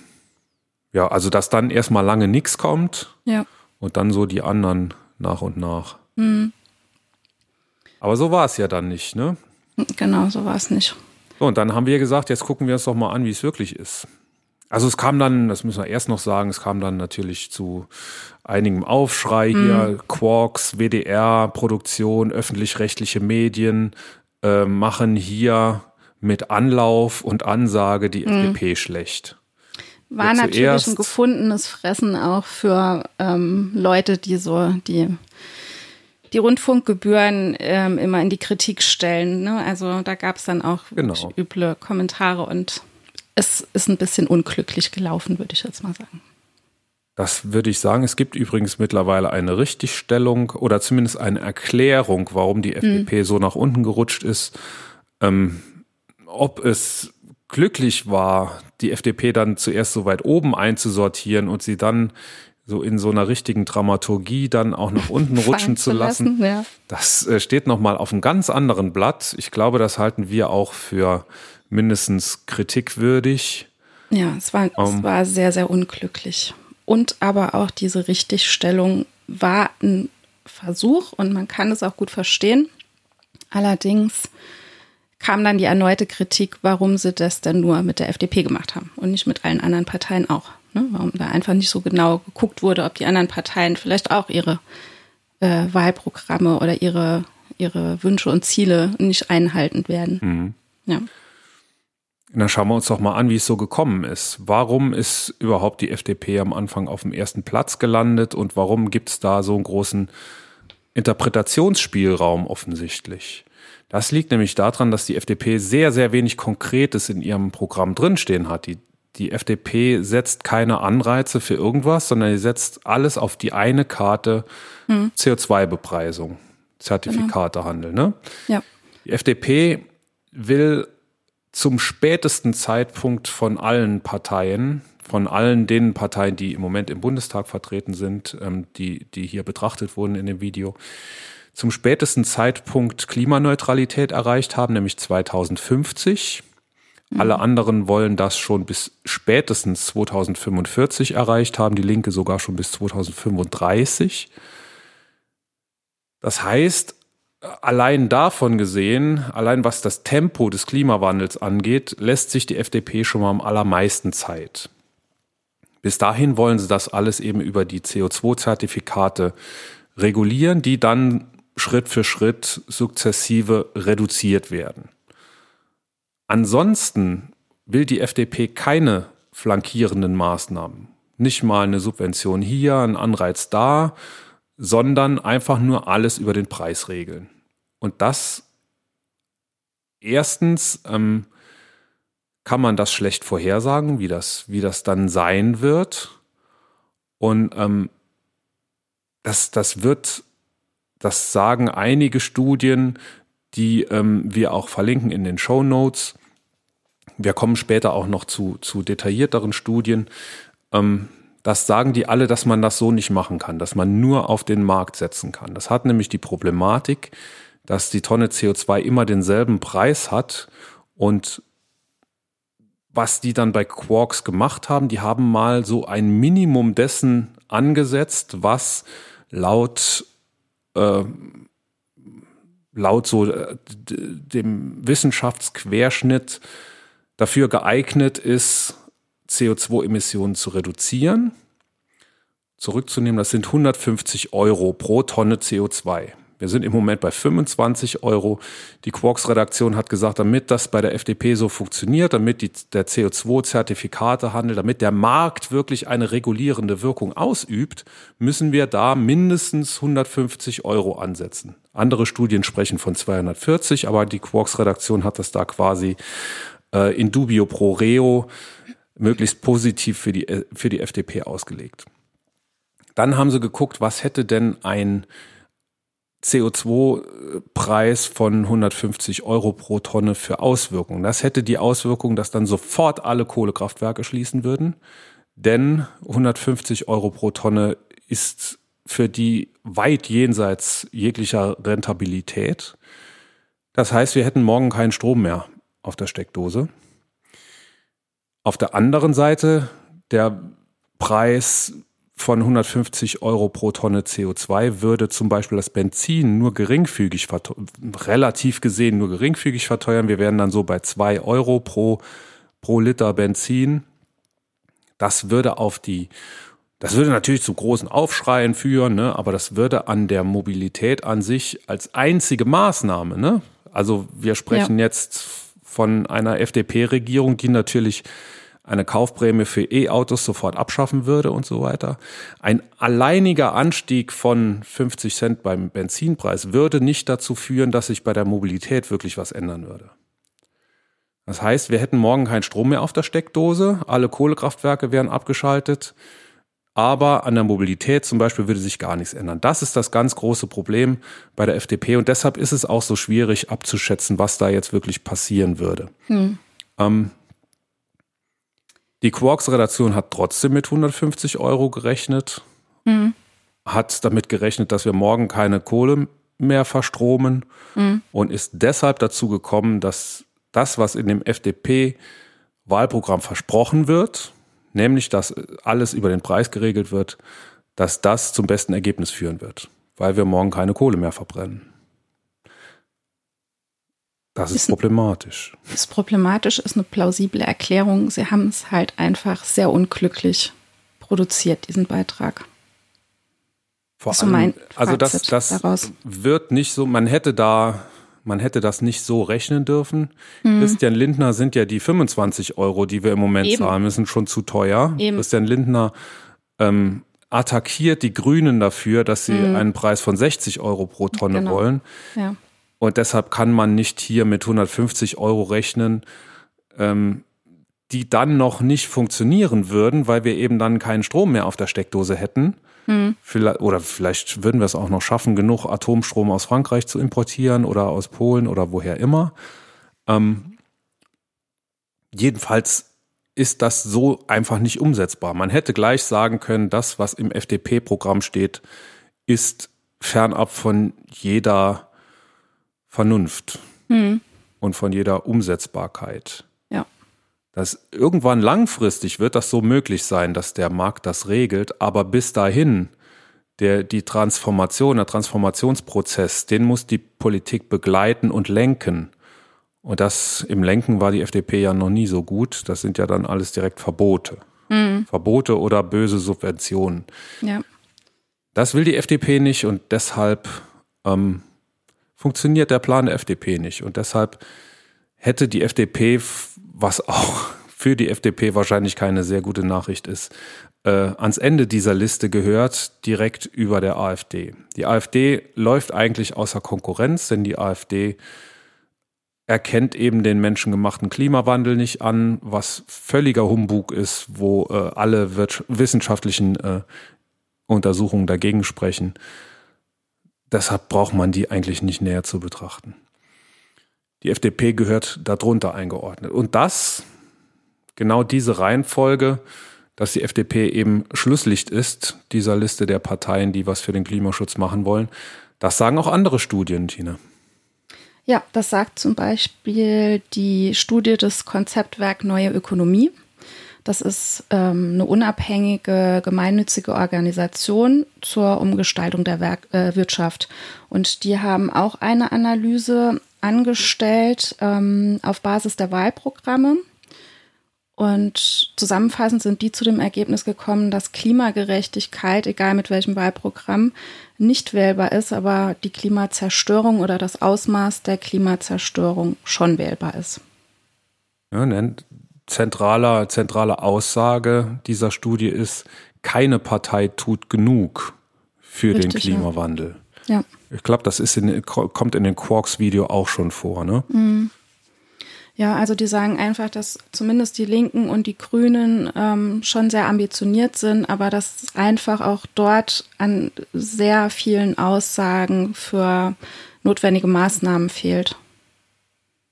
ja, also dass dann erstmal lange nichts kommt. Ja. Und dann so die anderen nach und nach. Mhm. Aber so war es ja dann nicht, ne? Genau, so war es nicht. So, und dann haben wir gesagt, jetzt gucken wir uns doch mal an, wie es wirklich ist. Also es kam dann, das müssen wir erst noch sagen, es kam dann natürlich zu einigem Aufschrei hier, mhm. Quarks, WDR, Produktion, öffentlich-rechtliche Medien äh, machen hier mit Anlauf und Ansage die mhm. FDP schlecht. War ja, natürlich ein gefundenes Fressen auch für ähm, Leute, die so die die Rundfunkgebühren ähm, immer in die Kritik stellen. Ne? Also da gab es dann auch genau. üble Kommentare und es ist ein bisschen unglücklich gelaufen, würde ich jetzt mal sagen. Das würde ich sagen. Es gibt übrigens mittlerweile eine Richtigstellung oder zumindest eine Erklärung, warum die FDP mhm. so nach unten gerutscht ist. Ähm, ob es glücklich war, die FDP dann zuerst so weit oben einzusortieren und sie dann so in so einer richtigen Dramaturgie dann auch nach unten rutschen zu lassen. lassen ja. Das äh, steht nochmal auf einem ganz anderen Blatt. Ich glaube, das halten wir auch für mindestens kritikwürdig. Ja, es war, um, es ähm. war sehr, sehr unglücklich. Und aber auch diese Richtigstellung war ein Versuch und man kann es auch gut verstehen. Allerdings kam dann die erneute Kritik, warum sie das denn nur mit der FDP gemacht haben und nicht mit allen anderen Parteien auch. Ne? Warum da einfach nicht so genau geguckt wurde, ob die anderen Parteien vielleicht auch ihre äh, Wahlprogramme oder ihre, ihre Wünsche und Ziele nicht einhalten werden. Mhm. Ja. Dann schauen wir uns doch mal an, wie es so gekommen ist. Warum ist überhaupt die FDP am Anfang auf dem ersten Platz gelandet und warum gibt es da so einen großen Interpretationsspielraum offensichtlich? Das liegt nämlich daran, dass die FDP sehr, sehr wenig Konkretes in ihrem Programm drinstehen hat. Die die FDP setzt keine Anreize für irgendwas, sondern sie setzt alles auf die eine Karte hm. CO2-Bepreisung, Zertifikatehandel. Ne? Ja. Die FDP will zum spätesten Zeitpunkt von allen Parteien, von allen den Parteien, die im Moment im Bundestag vertreten sind, ähm, die, die hier betrachtet wurden in dem Video, zum spätesten Zeitpunkt Klimaneutralität erreicht haben, nämlich 2050. Alle anderen wollen das schon bis spätestens 2045 erreicht haben, die Linke sogar schon bis 2035. Das heißt, allein davon gesehen, allein was das Tempo des Klimawandels angeht, lässt sich die FDP schon mal am allermeisten Zeit. Bis dahin wollen sie das alles eben über die CO2-Zertifikate regulieren, die dann Schritt für Schritt sukzessive reduziert werden. Ansonsten will die FDP keine flankierenden Maßnahmen. Nicht mal eine Subvention hier, ein Anreiz da, sondern einfach nur alles über den Preis regeln. Und das erstens ähm, kann man das schlecht vorhersagen, wie das, wie das dann sein wird. Und ähm, das, das wird, das sagen einige Studien, die ähm, wir auch verlinken in den Show Notes. Wir kommen später auch noch zu, zu detaillierteren Studien. Ähm, das sagen die alle, dass man das so nicht machen kann, dass man nur auf den Markt setzen kann. Das hat nämlich die Problematik, dass die Tonne CO2 immer denselben Preis hat und was die dann bei Quarks gemacht haben, die haben mal so ein Minimum dessen angesetzt, was laut äh, laut so äh, dem Wissenschaftsquerschnitt dafür geeignet ist, CO2-Emissionen zu reduzieren, zurückzunehmen. Das sind 150 Euro pro Tonne CO2. Wir sind im Moment bei 25 Euro. Die Quarks-Redaktion hat gesagt, damit das bei der FDP so funktioniert, damit die, der CO2-Zertifikatehandel, damit der Markt wirklich eine regulierende Wirkung ausübt, müssen wir da mindestens 150 Euro ansetzen. Andere Studien sprechen von 240, aber die Quarks-Redaktion hat das da quasi äh, in dubio pro reo möglichst positiv für die, für die FDP ausgelegt. Dann haben sie geguckt, was hätte denn ein CO2-Preis von 150 Euro pro Tonne für Auswirkungen. Das hätte die Auswirkung, dass dann sofort alle Kohlekraftwerke schließen würden, denn 150 Euro pro Tonne ist für die weit jenseits jeglicher Rentabilität. Das heißt, wir hätten morgen keinen Strom mehr auf der Steckdose. Auf der anderen Seite der Preis von 150 Euro pro Tonne CO2 würde zum Beispiel das Benzin nur geringfügig, relativ gesehen nur geringfügig verteuern. Wir wären dann so bei zwei Euro pro, pro Liter Benzin. Das würde auf die, das würde natürlich zu großen Aufschreien führen, ne? aber das würde an der Mobilität an sich als einzige Maßnahme, ne? also wir sprechen ja. jetzt von einer FDP-Regierung, die natürlich eine Kaufprämie für E-Autos sofort abschaffen würde und so weiter. Ein alleiniger Anstieg von 50 Cent beim Benzinpreis würde nicht dazu führen, dass sich bei der Mobilität wirklich was ändern würde. Das heißt, wir hätten morgen keinen Strom mehr auf der Steckdose, alle Kohlekraftwerke wären abgeschaltet, aber an der Mobilität zum Beispiel würde sich gar nichts ändern. Das ist das ganz große Problem bei der FDP und deshalb ist es auch so schwierig abzuschätzen, was da jetzt wirklich passieren würde. Hm. Ähm, Die Quarks-Redaktion hat trotzdem mit 150 Euro gerechnet, mhm. hat damit gerechnet, dass wir morgen keine Kohle mehr verstromen mhm. und ist deshalb dazu gekommen, dass das, was in dem FDP-Wahlprogramm versprochen wird, nämlich dass alles über den Preis geregelt wird, dass das zum besten Ergebnis führen wird, weil wir morgen keine Kohle mehr verbrennen. Das ist, ist problematisch. Ist problematisch, ist eine plausible Erklärung. Sie haben es halt einfach sehr unglücklich produziert, diesen Beitrag. Vor allem, mein also das, das daraus. wird nicht so, man hätte da, man hätte das nicht so rechnen dürfen. Hm. Christian Lindner sind ja die 25 Euro, die wir im Moment Eben. zahlen müssen, schon zu teuer. Eben. Christian Lindner ähm, attackiert die Grünen dafür, dass sie hm. einen Preis von 60 Euro pro Tonne genau. wollen. Ja. Und deshalb kann man nicht hier mit 150 Euro rechnen, ähm, die dann noch nicht funktionieren würden, weil wir eben dann keinen Strom mehr auf der Steckdose hätten. Hm. Vielleicht, oder vielleicht würden wir es auch noch schaffen, genug Atomstrom aus Frankreich zu importieren oder aus Polen oder woher immer. Ähm, jedenfalls ist das so einfach nicht umsetzbar. Man hätte gleich sagen können, das, was im FDP-Programm steht, ist fernab von jeder Vernunft hm. und von jeder Umsetzbarkeit. Ja. Dass irgendwann langfristig wird das so möglich sein, dass der Markt das regelt, aber bis dahin der, die Transformation, der Transformationsprozess, den muss die Politik begleiten und lenken. Und das im Lenken war die FDP ja noch nie so gut. Das sind ja dann alles direkt Verbote. Mhm. Verbote oder böse Subventionen. Ja. Das will die FDP nicht und deshalb ähm, funktioniert der Plan der FDP nicht. Und deshalb hätte die FDP, was auch für die FDP wahrscheinlich keine sehr gute Nachricht ist, äh, ans Ende dieser Liste gehört, direkt über der AfD. Die AfD läuft eigentlich außer Konkurrenz, denn die AfD erkennt eben den menschengemachten Klimawandel nicht an, was völliger Humbug ist, wo äh, alle wissenschaftlichen äh, Untersuchungen dagegen sprechen. Deshalb braucht man die eigentlich nicht näher zu betrachten. Die FDP gehört darunter eingeordnet. Und das, genau diese Reihenfolge, dass die FDP eben Schlusslicht ist, dieser Liste der Parteien, die was für den Klimaschutz machen wollen, das sagen auch andere Studien, Tina. Ja, das sagt zum Beispiel die Studie des Konzeptwerk Neue Ökonomie. Das ist ähm, eine unabhängige gemeinnützige Organisation zur Umgestaltung der Werk äh, Wirtschaft. Und die haben auch eine Analyse angestellt ähm, auf Basis der Wahlprogramme. Und zusammenfassend sind die zu dem Ergebnis gekommen, dass Klimagerechtigkeit, egal mit welchem Wahlprogramm, nicht wählbar ist, aber die Klimazerstörung oder das Ausmaß der Klimazerstörung schon wählbar ist. Ja, zentraler, zentrale Aussage dieser Studie ist, keine Partei tut genug für Richtig, den Klimawandel. Ja. ja. Ich glaube, das ist in, kommt in den Quarks-Video auch schon vor, ne? Mhm. Ja, also die sagen einfach, dass zumindest die Linken und die Grünen ähm, schon sehr ambitioniert sind, aber dass einfach auch dort an sehr vielen Aussagen für notwendige Maßnahmen fehlt.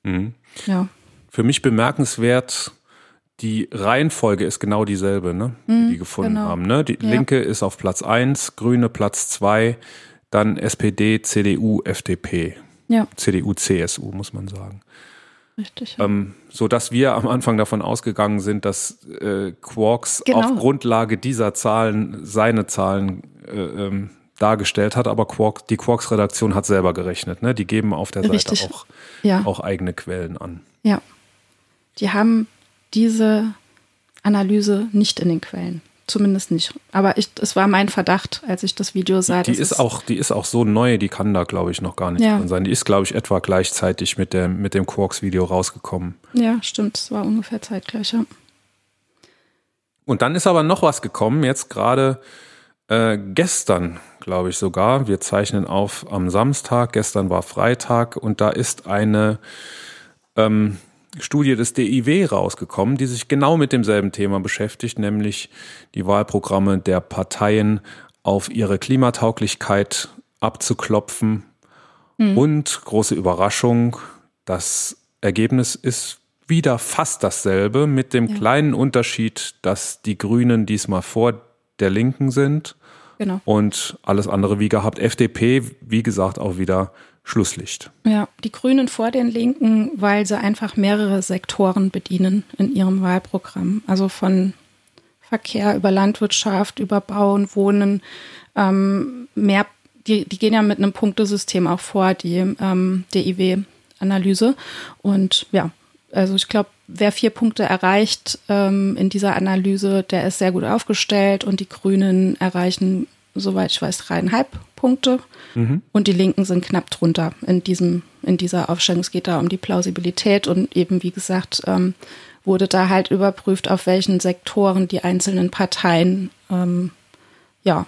Mhm. Ja. Für mich bemerkenswert, die Reihenfolge ist genau dieselbe, ne, mhm, die die gefunden genau. haben. Ne? Die ja. Linke ist auf Platz 1, Grüne Platz 2, dann SPD, CDU, FDP. Ja. CDU, CSU, muss man sagen. Richtig. Ja. Ähm, so dass wir am Anfang davon ausgegangen sind, dass äh, Quarks genau. auf Grundlage dieser Zahlen seine Zahlen äh, ähm, dargestellt hat, aber Quark, die Quarks-Redaktion hat selber gerechnet. Ne? Die geben auf der Richtig. Seite auch, ja. auch eigene Quellen an. Ja. Die haben diese Analyse nicht in den Quellen. Zumindest nicht. Aber ich, es war mein Verdacht, als ich das Video sah. Die ist auch, die ist auch so neu, die kann da, glaube ich, noch gar nicht ja. drin sein. Die ist, glaube ich, etwa gleichzeitig mit dem, mit dem Quarks-Video rausgekommen. Ja, stimmt. Es war ungefähr zeitgleich, ja. Und dann ist aber noch was gekommen, jetzt gerade äh, gestern, glaube ich sogar. Wir zeichnen auf am Samstag, gestern war Freitag und da ist eine ähm, Studie des DIW rausgekommen, die sich genau mit demselben Thema beschäftigt, nämlich die Wahlprogramme der Parteien auf ihre Klimatauglichkeit abzuklopfen. Mhm. Und große Überraschung, das Ergebnis ist wieder fast dasselbe mit dem ja. kleinen Unterschied, dass die Grünen diesmal vor der Linken sind. Genau. Und alles andere wie gehabt. FDP, wie gesagt, auch wieder Schlusslicht. Ja, die Grünen vor den Linken, weil sie einfach mehrere Sektoren bedienen in ihrem Wahlprogramm. Also von Verkehr über Landwirtschaft, über Bauen, Wohnen, ähm, mehr, die, die gehen ja mit einem Punktesystem auch vor, die ähm, DIW-Analyse. Und ja, also ich glaube, wer vier Punkte erreicht ähm, in dieser Analyse, der ist sehr gut aufgestellt und die Grünen erreichen, soweit ich weiß, dreieinhalb Punkte mhm. und die Linken sind knapp drunter in diesem in dieser Aufstellung. Es geht da um die Plausibilität und eben wie gesagt ähm, wurde da halt überprüft, auf welchen Sektoren die einzelnen Parteien ähm, ja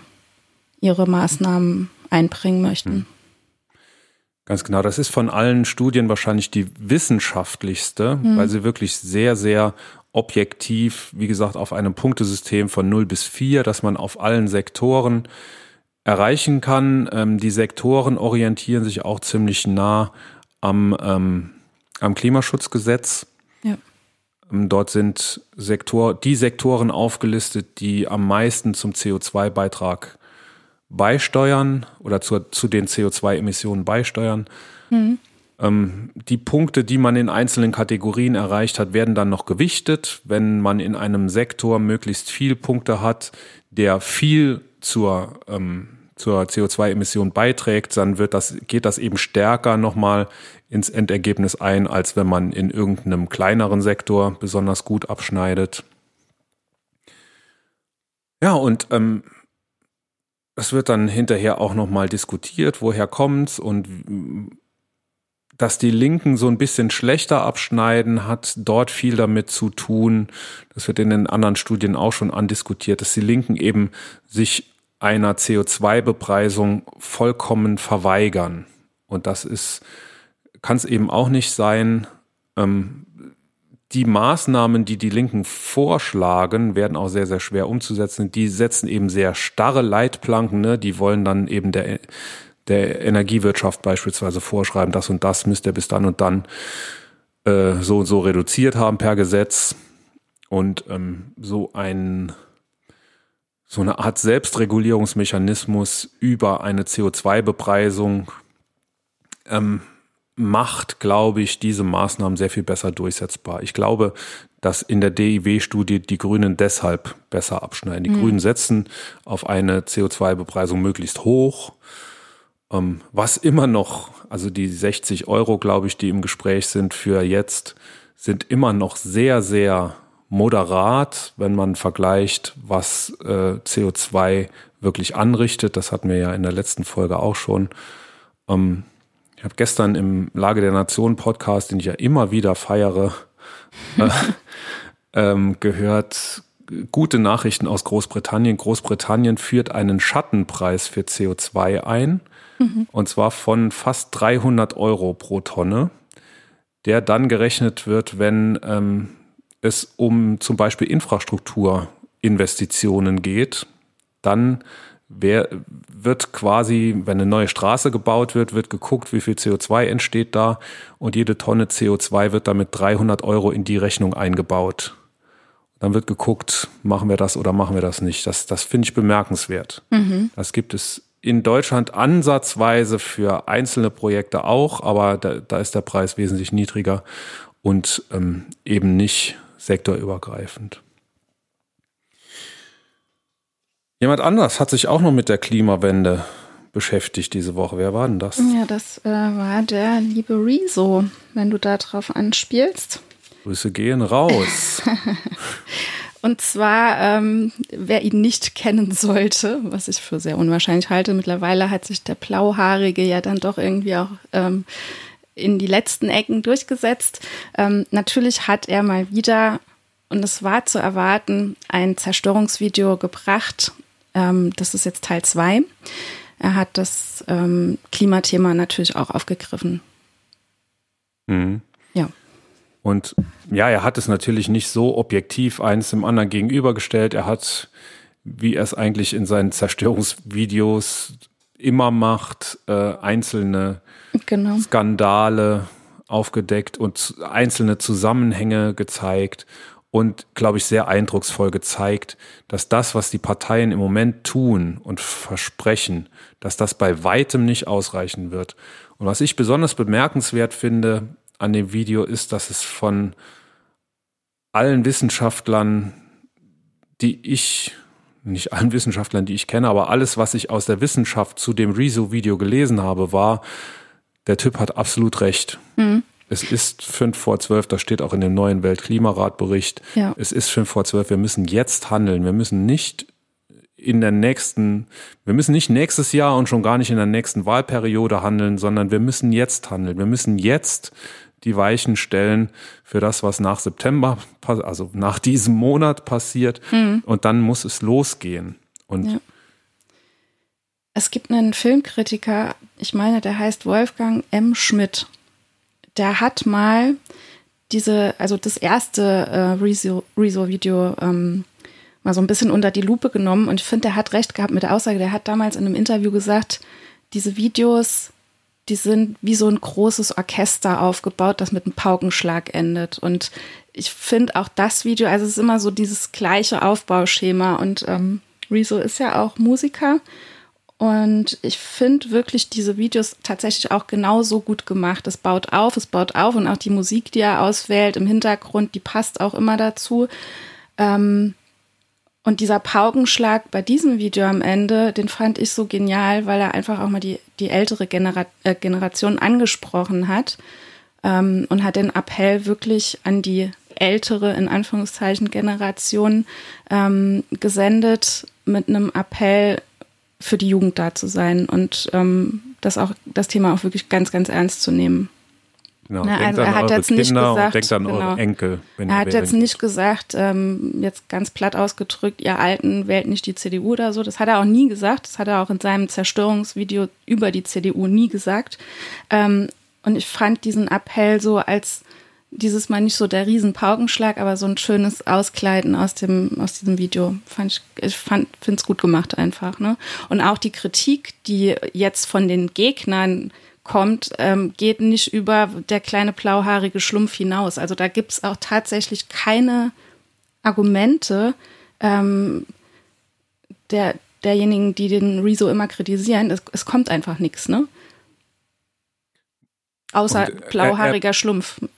ihre Maßnahmen einbringen möchten. Mhm. Ganz genau. Das ist von allen Studien wahrscheinlich die wissenschaftlichste, mhm. weil sie wirklich sehr, sehr objektiv, wie gesagt, auf einem Punktesystem von 0 bis 4, dass man auf allen Sektoren erreichen kann. Ähm, die Sektoren orientieren sich auch ziemlich nah am, ähm, am Klimaschutzgesetz. Ja. Ähm, dort sind Sektor, die Sektoren aufgelistet, die am meisten zum CO2-Beitrag beisteuern oder zu, zu den CO2-Emissionen beisteuern. Mhm. Ähm, die Punkte, die man in einzelnen Kategorien erreicht hat, werden dann noch gewichtet. Wenn man in einem Sektor möglichst viel Punkte hat, der viel zur, ähm, zur CO2-Emission beiträgt, dann wird das, geht das eben stärker nochmal ins Endergebnis ein, als wenn man in irgendeinem kleineren Sektor besonders gut abschneidet. Ja, und ähm, es wird dann hinterher auch nochmal diskutiert, woher kommt's und dass die Linken so ein bisschen schlechter abschneiden, hat dort viel damit zu tun. Das wird in den anderen Studien auch schon andiskutiert, dass die Linken eben sich einer CO2-Bepreisung vollkommen verweigern. Und das ist, kann es eben auch nicht sein. Ähm, die Maßnahmen, die die Linken vorschlagen, werden auch sehr, sehr schwer umzusetzen. Die setzen eben sehr starre Leitplanken. Ne? Die wollen dann eben der, der Energiewirtschaft beispielsweise vorschreiben, das und das müsst ihr bis dann und dann äh, so und so reduziert haben per Gesetz. Und ähm, so ein so eine Art Selbstregulierungsmechanismus über eine CO2-Bepreisung ähm, macht, glaube ich, diese Maßnahmen sehr viel besser durchsetzbar. Ich glaube, dass in der DIW-Studie die Grünen deshalb besser abschneiden. Die mhm. Grünen setzen auf eine CO2-Bepreisung möglichst hoch, ähm, was immer noch, also die 60 Euro, glaube ich, die im Gespräch sind für jetzt, sind immer noch sehr, sehr moderat, wenn man vergleicht, was äh, CO2 wirklich anrichtet. Das hatten wir ja in der letzten Folge auch schon. Ähm, ich habe gestern im Lage der Nation Podcast, den ich ja immer wieder feiere, äh, ähm, gehört, gute Nachrichten aus Großbritannien. Großbritannien führt einen Schattenpreis für CO2 ein, mhm. und zwar von fast 300 Euro pro Tonne, der dann gerechnet wird, wenn ähm, es um zum Beispiel Infrastrukturinvestitionen geht. Dann wer, wird quasi, wenn eine neue Straße gebaut wird, wird geguckt, wie viel CO2 entsteht da und jede Tonne CO2 wird damit 300 Euro in die Rechnung eingebaut. Dann wird geguckt, machen wir das oder machen wir das nicht. Das, das finde ich bemerkenswert. Mhm. Das gibt es in Deutschland ansatzweise für einzelne Projekte auch, aber da, da ist der Preis wesentlich niedriger und ähm, eben nicht sektorübergreifend. Jemand anders hat sich auch noch mit der Klimawende beschäftigt diese Woche. Wer war denn das? Ja, das äh, war der liebe Rezo, wenn du da drauf anspielst. Grüße gehen raus. Und zwar, ähm, wer ihn nicht kennen sollte, was ich für sehr unwahrscheinlich halte, mittlerweile hat sich der Blauhaarige ja dann doch irgendwie auch ähm, in die letzten Ecken durchgesetzt. Ähm, natürlich hat er mal wieder, und es war zu erwarten, ein Zerstörungsvideo gebracht, ähm, das ist jetzt Teil 2. Er hat das ähm, Klimathema natürlich auch aufgegriffen. Mhm. Und ja, er hat es natürlich nicht so objektiv eines dem anderen gegenübergestellt. Er hat, wie er es eigentlich in seinen Zerstörungsvideos immer macht, äh, einzelne genau. Skandale aufgedeckt und einzelne Zusammenhänge gezeigt und, glaube ich, sehr eindrucksvoll gezeigt, dass das, was die Parteien im Moment tun und versprechen, dass das bei weitem nicht ausreichen wird. Und was ich besonders bemerkenswert finde an dem Video ist, dass es von allen Wissenschaftlern, die ich, nicht allen Wissenschaftlern, die ich kenne, aber alles, was ich aus der Wissenschaft zu dem Rezo-Video gelesen habe, war, der Typ hat absolut recht. Mhm. Es ist fünf vor zwölf, das steht auch in dem neuen Weltklimaratbericht. Ja. Es ist fünf vor zwölf, wir müssen jetzt handeln. Wir müssen nicht in der nächsten, wir müssen nicht nächstes Jahr und schon gar nicht in der nächsten Wahlperiode handeln, sondern wir müssen jetzt handeln. Wir müssen jetzt die Weichen stellen für das, was nach September, also nach diesem Monat passiert. Mhm. Und dann muss es losgehen. Und ja. Es gibt einen Filmkritiker, ich meine, der heißt Wolfgang M. Schmidt der hat mal diese, also das erste äh, Rezo-Video ähm, mal so ein bisschen unter die Lupe genommen und ich finde, der hat recht gehabt mit der Aussage. Der hat damals in einem Interview gesagt, diese Videos, die sind wie so ein großes Orchester aufgebaut, das mit einem Paukenschlag endet. Und ich finde auch das Video, also es ist immer so dieses gleiche Aufbauschema und ähm, Rezo ist ja auch Musiker und ich finde wirklich diese Videos tatsächlich auch genauso gut gemacht. Es baut auf, es baut auf und auch die Musik, die er auswählt im Hintergrund, die passt auch immer dazu. Ähm, und dieser Paukenschlag bei diesem Video am Ende, den fand ich so genial, weil er einfach auch mal die, die ältere Genera äh, Generation angesprochen hat ähm, und hat den Appell wirklich an die ältere, in Anführungszeichen, Generation ähm, gesendet mit einem Appell, für die Jugend da zu sein und ähm, das auch das Thema auch wirklich ganz, ganz ernst zu nehmen. Genau, Na, also er hat jetzt Kinder nicht gesagt, denkt an genau, Enkel. er hat jetzt nicht gesagt, ähm, jetzt ganz platt ausgedrückt, ihr Alten wählt nicht die CDU oder so. Das hat er auch nie gesagt. Das hat er auch in seinem Zerstörungsvideo über die CDU nie gesagt. Ähm, und ich fand diesen Appell so als dieses Mal nicht so der Riesenpaukenschlag, aber so ein schönes Auskleiden aus dem, aus diesem Video. Fand ich, ich fand, finde es gut gemacht einfach, ne? Und auch die Kritik, die jetzt von den Gegnern kommt, ähm, geht nicht über der kleine blauhaarige Schlumpf hinaus. Also da gibt es auch tatsächlich keine Argumente ähm, der, derjenigen, die den Rezo immer kritisieren. Es, es kommt einfach nichts, ne? Außer Und, äh, blauhaariger äh, Schlumpf.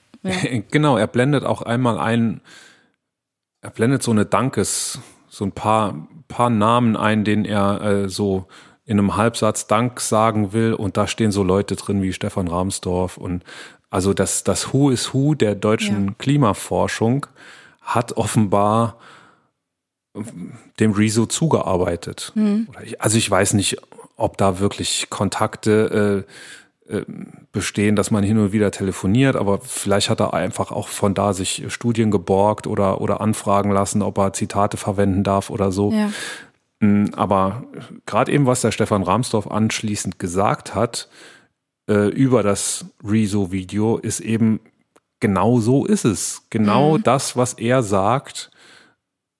Genau, er blendet auch einmal ein, er blendet so eine Dankes, so ein paar, paar Namen ein, denen er äh, so in einem Halbsatz Dank sagen will und da stehen so Leute drin wie Stefan Rahmsdorf und also das, das Who is Who der deutschen ja. Klimaforschung hat offenbar dem Rezo zugearbeitet. Mhm. Also ich weiß nicht, ob da wirklich Kontakte äh, äh, bestehen, dass man hin und wieder telefoniert, aber vielleicht hat er einfach auch von da sich Studien geborgt oder, oder anfragen lassen, ob er Zitate verwenden darf oder so. Ja. Mm, aber gerade eben, was der Stefan Rahmsdorf anschließend gesagt hat äh, über das Rezo-Video, ist eben genau so ist es. Genau mhm. das, was er sagt,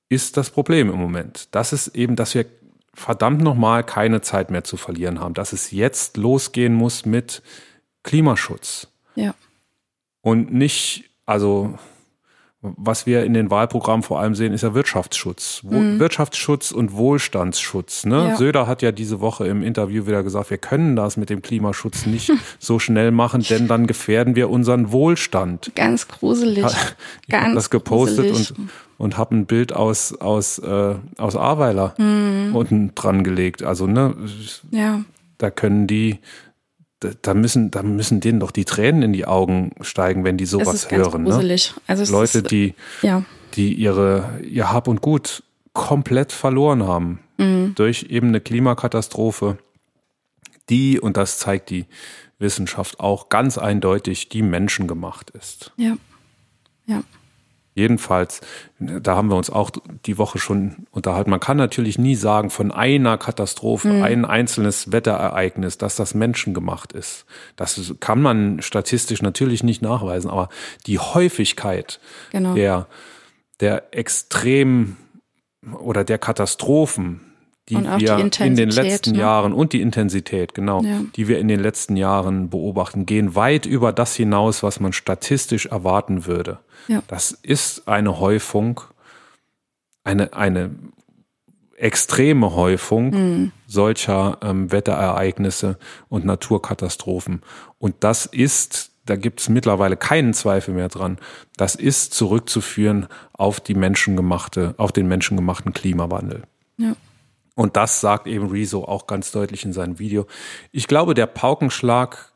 ist das Problem im Moment. Das ist eben, dass wir verdammt nochmal keine Zeit mehr zu verlieren haben, dass es jetzt losgehen muss mit Klimaschutz. Ja. Und nicht, also was wir in den Wahlprogrammen vor allem sehen, ist ja Wirtschaftsschutz. Mhm. Wirtschaftsschutz und Wohlstandsschutz. Ne? Ja. Söder hat ja diese Woche im Interview wieder gesagt, wir können das mit dem Klimaschutz nicht so schnell machen, denn dann gefährden wir unseren Wohlstand. Ganz gruselig. Ich habe das gepostet gruselig. und, und habe ein Bild aus, aus, äh, aus Ahrweiler mhm. unten dran gelegt. Also, ne, ja. da können die da müssen, da müssen denen doch die Tränen in die Augen steigen, wenn die sowas es ist hören. Ganz ne? gruselig. Ne? Also Leute, ist, die, ja. die ihre, ihr Hab und Gut komplett verloren haben mhm. durch eben eine Klimakatastrophe, die, und das zeigt die Wissenschaft auch ganz eindeutig, die menschengemacht ist. Ja. Ja. Jedenfalls, da haben wir uns auch die Woche schon unterhalten. Man kann natürlich nie sagen von einer Katastrophe, mhm. ein einzelnes Wetterereignis, dass das menschengemacht ist. Das kann man statistisch natürlich nicht nachweisen, aber die Häufigkeit genau. der, der Extrem oder der Katastrophen, die wir die in den letzten ne? Jahren und die Intensität, genau, ja. die wir in den letzten Jahren beobachten, gehen weit über das hinaus, was man statistisch erwarten würde. Ja. Das ist eine Häufung, eine, eine extreme Häufung mhm. solcher ähm, Wetterereignisse und Naturkatastrophen. Und das ist, da gibt es mittlerweile keinen Zweifel mehr dran, das ist zurückzuführen auf die menschengemachte, auf den menschengemachten Klimawandel. Ja. Und das sagt eben Rezo auch ganz deutlich in seinem Video. Ich glaube, der Paukenschlag,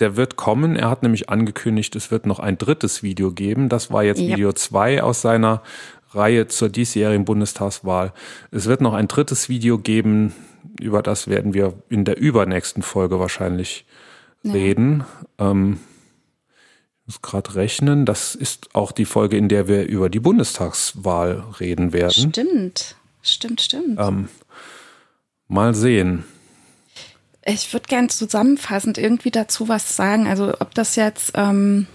der wird kommen. Er hat nämlich angekündigt, es wird noch ein drittes Video geben. Das war jetzt ja. Video zwei aus seiner Reihe zur diesjährigen Bundestagswahl. Es wird noch ein drittes Video geben. Über das werden wir in der übernächsten Folge wahrscheinlich ja. reden. Ähm, ich muss gerade rechnen. Das ist auch die Folge, in der wir über die Bundestagswahl reden werden. Stimmt, stimmt, stimmt. Ähm, Mal sehen. Ich würde gern zusammenfassend irgendwie dazu was sagen. Also ob das jetzt ähm,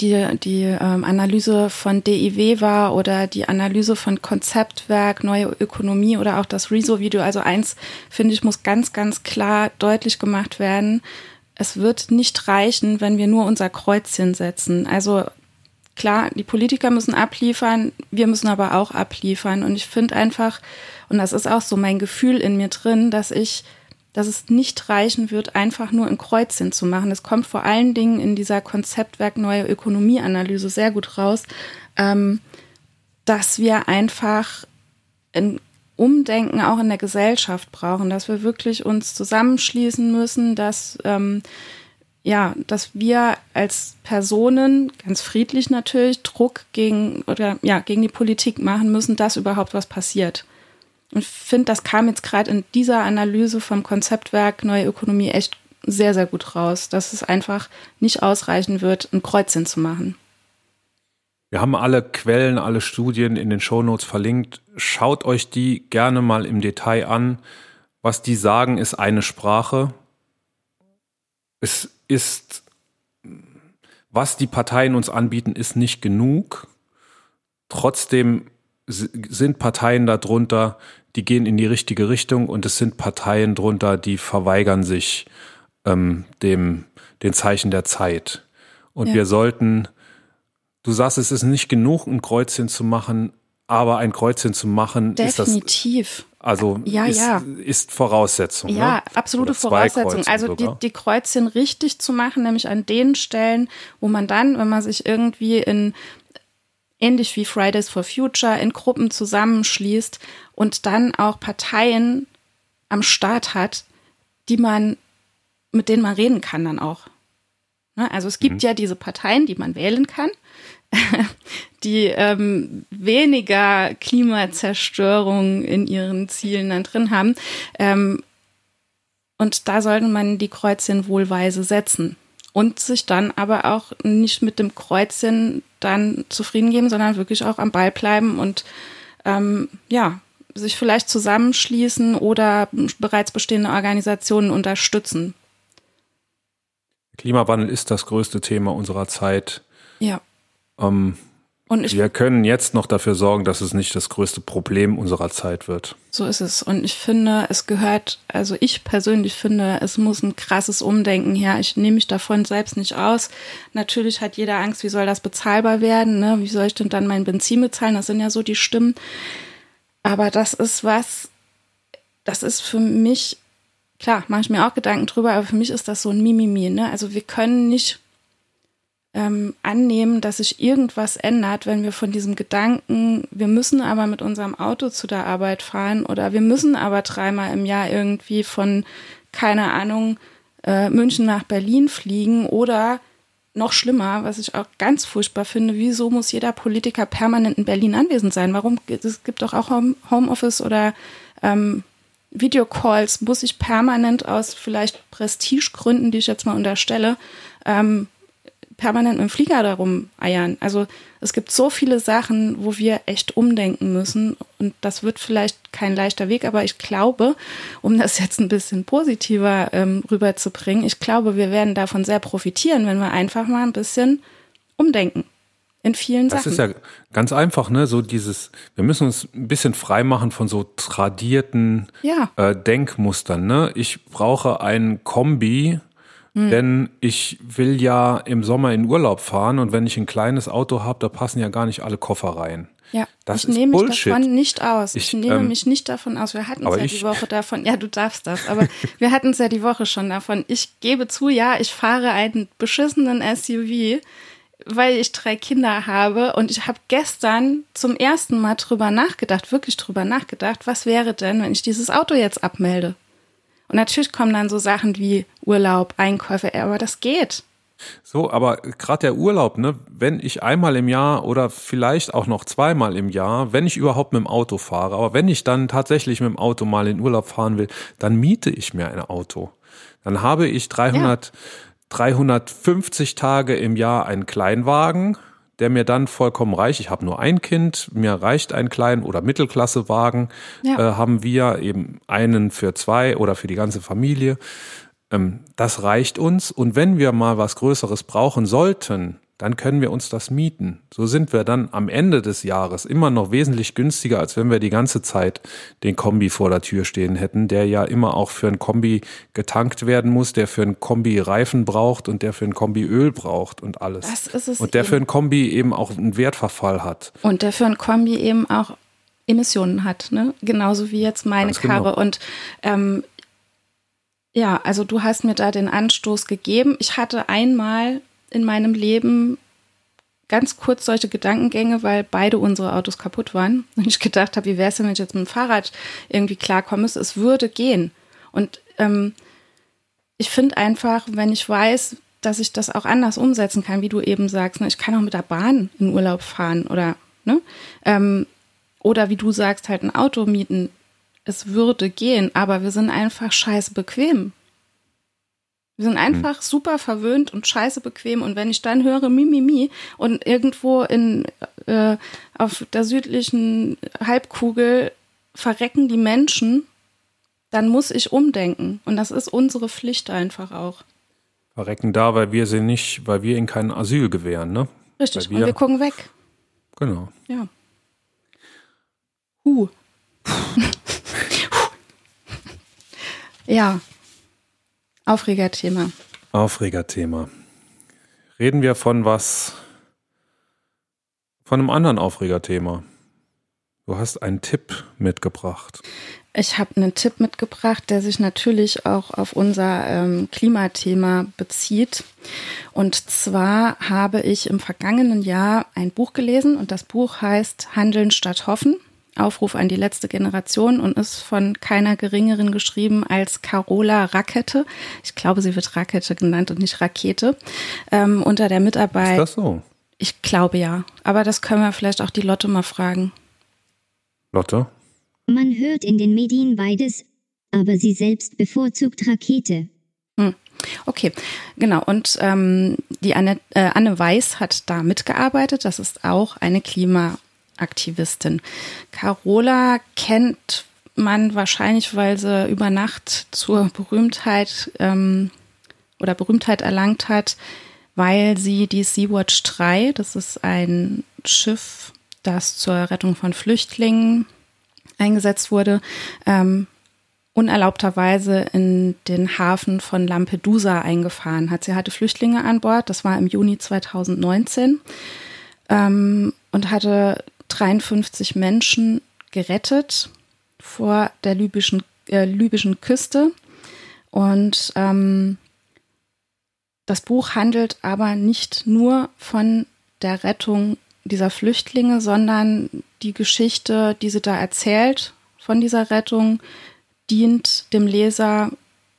die, die ähm, Analyse von DIW war oder die Analyse von Konzeptwerk, neue Ökonomie oder auch das Rezo-Video. Also eins, finde ich, muss ganz, ganz klar deutlich gemacht werden. Es wird nicht reichen, wenn wir nur unser Kreuzchen setzen. Also klar, die Politiker müssen abliefern, wir müssen aber auch abliefern. Und ich finde einfach, und das ist auch so mein Gefühl in mir drin, dass ich, dass es nicht reichen wird, einfach nur ein Kreuzchen zu machen. Es kommt vor allen Dingen in dieser Konzeptwerk Neue Ökonomieanalyse sehr gut raus, ähm, dass wir einfach ein Umdenken auch in der Gesellschaft brauchen, dass wir wirklich uns zusammenschließen müssen, dass ähm, ja, dass wir als Personen ganz friedlich natürlich Druck gegen oder ja gegen die Politik machen müssen, dass überhaupt was passiert. Und finde, das kam jetzt gerade in dieser Analyse vom Konzeptwerk Neue Ökonomie echt sehr, sehr gut raus, dass es einfach nicht ausreichen wird, ein Kreuzchen zu machen. Wir haben alle Quellen, alle Studien in den Shownotes verlinkt. Schaut euch die gerne mal im Detail an. Was die sagen, ist eine Sprache. Es ist, was die Parteien uns anbieten, ist nicht genug. Trotzdem sind Parteien darunter, die gehen in die richtige Richtung und es sind Parteien drunter, die verweigern sich ähm, dem den Zeichen der Zeit. Und ja. wir sollten, du sagst, es ist nicht genug, ein Kreuzchen zu machen, aber ein Kreuzchen zu machen, definitiv. Ist das, also ja, ist, ja. ist Voraussetzung. Ja, ne? absolute Voraussetzung. Also die, die Kreuzchen richtig zu machen, nämlich an den Stellen, wo man dann, wenn man sich irgendwie in ähnlich wie Fridays for Future in Gruppen zusammenschließt und dann auch Parteien am Start hat, die man, mit denen man reden kann dann auch. Ne? Also es gibt mhm. ja diese Parteien, die man wählen kann, die ähm, weniger Klimazerstörung in ihren Zielen dann drin haben. Ähm, und da sollte man die Kreuzchen wohlweise setzen und sich dann aber auch nicht mit dem Kreuzchen dann zufrieden geben, sondern wirklich auch am Ball bleiben und ähm, ja, sich vielleicht zusammenschließen oder bereits bestehende Organisationen unterstützen. Klimawandel ist das größte Thema unserer Zeit. Ja. Ähm, und wir können jetzt noch dafür sorgen, dass es nicht das größte Problem unserer Zeit wird. So ist es. Und ich finde, es gehört, also ich persönlich finde, es muss ein krasses Umdenken her. Ich nehme mich davon selbst nicht aus. Natürlich hat jeder Angst, wie soll das bezahlbar werden? Ne? Wie soll ich denn dann mein Benzin bezahlen? Das sind ja so die Stimmen. Aber das ist was, das ist für mich, klar, mache ich mir auch Gedanken drüber, aber für mich ist das so ein Mimimi. Ne? Also wir können nicht ähm, annehmen, dass sich irgendwas ändert, wenn wir von diesem Gedanken, wir müssen aber mit unserem Auto zu der Arbeit fahren oder wir müssen aber dreimal im Jahr irgendwie von, keine Ahnung, äh, München nach Berlin fliegen oder noch schlimmer, was ich auch ganz furchtbar finde, wieso muss jeder Politiker permanent in Berlin anwesend sein? Warum? Es gibt doch auch Homeoffice oder ähm, Videocalls, muss ich permanent aus vielleicht Prestigegründen, die ich jetzt mal unterstelle, ähm, permanent mit dem Flieger darum eiern. Also es gibt so viele Sachen, wo wir echt umdenken müssen und das wird vielleicht kein leichter Weg, aber ich glaube, um das jetzt ein bisschen positiver ähm, rüberzubringen, ich glaube, wir werden davon sehr profitieren, wenn wir einfach mal ein bisschen umdenken. In vielen das Sachen. Das ist ja ganz einfach, ne? So dieses, wir müssen uns ein bisschen frei machen von so tradierten ja. äh, Denkmustern, ne? Ich brauche ein Kombi, hm. denn ich will ja im Sommer in Urlaub fahren und wenn ich ein kleines Auto habe, da passen ja gar nicht alle Koffer rein. Ja, das ich ist nehme Bullshit. mich davon nicht aus. Ich, Ich, nehme ähm, mich nicht davon aus. Wir hatten es ja ich- die Woche davon. Ja, du darfst das. Aber wir hatten es ja die Woche schon davon. Ich gebe zu, ja, ich fahre einen beschissenen SUV, weil ich drei Kinder habe. Und ich habe gestern zum ersten Mal drüber nachgedacht, wirklich drüber nachgedacht, was wäre denn, wenn ich dieses Auto jetzt abmelde? Und natürlich kommen dann so Sachen wie Urlaub, Einkäufe, aber das geht. So, aber gerade der Urlaub, ne, wenn ich einmal im Jahr oder vielleicht auch noch zweimal im Jahr, wenn ich überhaupt mit dem Auto fahre, aber wenn ich dann tatsächlich mit dem Auto mal in Urlaub fahren will, dann miete ich mir ein Auto. Dann habe ich 300, 350 Tage im Jahr einen Kleinwagen, der mir dann vollkommen reicht. Ich habe nur ein Kind, mir reicht ein Klein- oder Mittelklassewagen. Ja. Äh, haben wir eben einen für zwei oder für die ganze Familie. Ähm, das reicht uns. Und wenn wir mal was Größeres brauchen sollten, dann können wir uns das mieten. So sind wir dann am Ende des Jahres immer noch wesentlich günstiger, als wenn wir die ganze Zeit den Kombi vor der Tür stehen hätten, der ja immer auch für ein Kombi getankt werden muss, der für ein Kombi Reifen braucht und der für ein Kombi Öl braucht und alles. Das ist es und der eben. für ein Kombi eben auch einen Wertverfall hat. Und der für ein Kombi eben auch Emissionen hat, ne? Genauso wie jetzt meine Ganz genau. Karre. Und ähm, ja, also du hast mir da den Anstoß gegeben. Ich hatte einmal in meinem Leben ganz kurz solche Gedankengänge, weil beide unsere Autos kaputt waren. Und ich gedacht habe, wie wäre es denn, wenn ich jetzt mit dem Fahrrad irgendwie klarkomme? Es würde gehen. Und ähm, ich finde einfach, wenn ich weiß, dass ich das auch anders umsetzen kann, wie du eben sagst, ne, ich kann auch mit der Bahn in Urlaub fahren oder, ne? Ähm, oder wie du sagst, halt ein Auto mieten. Es würde gehen, aber wir sind einfach scheiße bequem. Wir sind einfach super verwöhnt und scheiße bequem. Und wenn ich dann höre Mimimi mi, mi, und irgendwo in, äh, auf der südlichen Halbkugel verrecken die Menschen, dann muss ich umdenken. Und das ist unsere Pflicht einfach auch. Verrecken da, weil wir sie nicht, weil wir ihnen kein Asyl gewähren, ne? Richtig. Weil und wir gucken weg. Genau. Ja. Huh. ja. Aufregerthema. Aufregerthema. Reden wir von was, von einem anderen Aufregerthema. Du hast einen Tipp mitgebracht. Ich habe einen Tipp mitgebracht, der sich natürlich auch auf unser ähm, Klimathema bezieht. Und zwar habe ich im vergangenen Jahr ein Buch gelesen und das Buch heißt Handeln statt Hoffen. Aufruf an die letzte Generation und ist von keiner geringeren geschrieben als Carola Rakete. Ich glaube, sie wird Rakete genannt und nicht Rakete. Ähm, unter der Mitarbeit. Ist das so? Ich glaube ja. Aber das können wir vielleicht auch die Lotte mal fragen. Lotte? Man hört in den Medien beides, aber sie selbst bevorzugt Rakete. Hm. Okay, genau. Und ähm, die Anne, äh, Anne Weiß hat da mitgearbeitet. Das ist auch eine Klimaaktivistin. Carola kennt man wahrscheinlich, weil sie über Nacht zur Berühmtheit ähm, oder Berühmtheit erlangt hat, weil sie die Sea-Watch 3, das ist ein Schiff, das zur Rettung von Flüchtlingen eingesetzt wurde, ähm, unerlaubterweise in den Hafen von Lampedusa eingefahren hat. Sie hatte Flüchtlinge an Bord, das war im Juni 2019, ähm, und hatte 53 Menschen gerettet vor der libyschen, äh, libyschen Küste. Und ähm, das Buch handelt aber nicht nur von der Rettung dieser Flüchtlinge, sondern die Geschichte, die sie da erzählt von dieser Rettung, dient dem Leser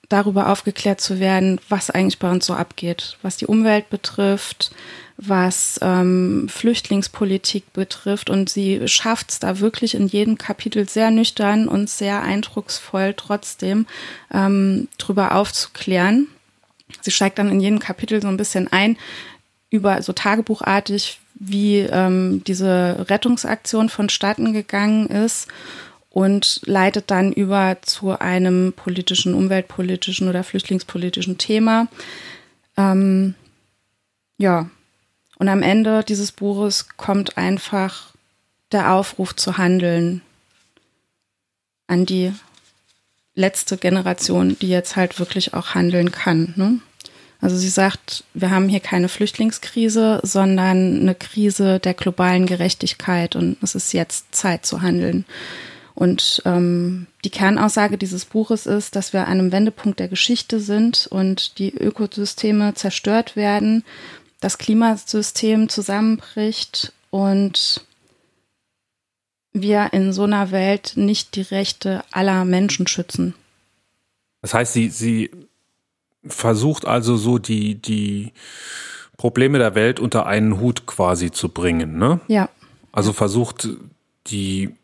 darüber aufgeklärt zu werden, was eigentlich bei uns so abgeht, was die Umwelt betrifft, was ähm, Flüchtlingspolitik betrifft. Und sie schafft es da wirklich in jedem Kapitel sehr nüchtern und sehr eindrucksvoll trotzdem ähm, drüber aufzuklären. Sie steigt dann in jedem Kapitel so ein bisschen ein, über so tagebuchartig, wie ähm, diese Rettungsaktion vonstatten gegangen ist und leitet dann über zu einem politischen, umweltpolitischen oder flüchtlingspolitischen Thema. Ähm, ja, Und am Ende dieses Buches kommt einfach der Aufruf zu handeln an die letzte Generation, die jetzt halt wirklich auch handeln kann. Ne? Also sie sagt, wir haben hier keine Flüchtlingskrise, sondern eine Krise der globalen Gerechtigkeit und es ist jetzt Zeit zu handeln. Und ähm, die Kernaussage dieses Buches ist, dass wir an einem Wendepunkt der Geschichte sind und die Ökosysteme zerstört werden, das Klimasystem zusammenbricht und wir in so einer Welt nicht die Rechte aller Menschen schützen. Das heißt, sie, sie versucht also so die, die Probleme der Welt unter einen Hut quasi zu bringen, ne? Ja. Also versucht die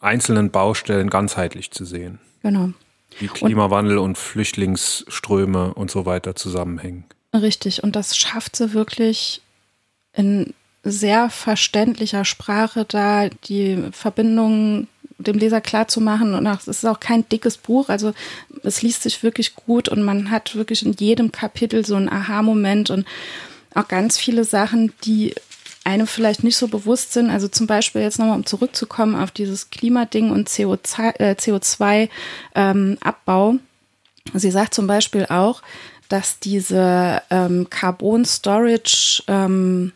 einzelnen Baustellen ganzheitlich zu sehen. Genau. Wie Klimawandel und, und Flüchtlingsströme und so weiter zusammenhängen. Richtig. Und das schafft sie wirklich in sehr verständlicher Sprache da die Verbindungen dem Leser klar zu machen. Und auch, es ist auch kein dickes Buch, also es liest sich wirklich gut und man hat wirklich in jedem Kapitel so einen Aha-Moment und auch ganz viele Sachen, die einem vielleicht nicht so bewusst sind. Also zum Beispiel jetzt nochmal, um zurückzukommen auf dieses Klimading und CO2-Abbau. Äh, ähm, Sie sagt zum Beispiel auch, dass diese ähm, Carbon Storage ähm,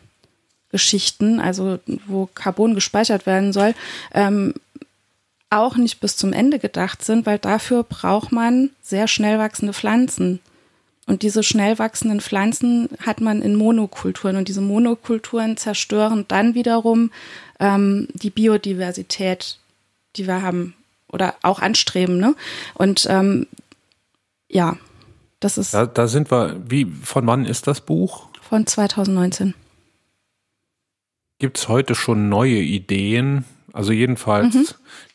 Geschichten, also wo Carbon gespeichert werden soll, ähm, auch nicht bis zum Ende gedacht sind, weil dafür braucht man sehr schnell wachsende Pflanzen. Und diese schnell wachsenden Pflanzen hat man in Monokulturen und diese Monokulturen zerstören dann wiederum ähm, die Biodiversität, die wir haben oder auch anstreben. Ne? Und ähm, ja, das ist. Da, da sind wir. Wie von wann ist das Buch? Von 2019. Gibt es heute schon neue Ideen? Also jedenfalls, mhm.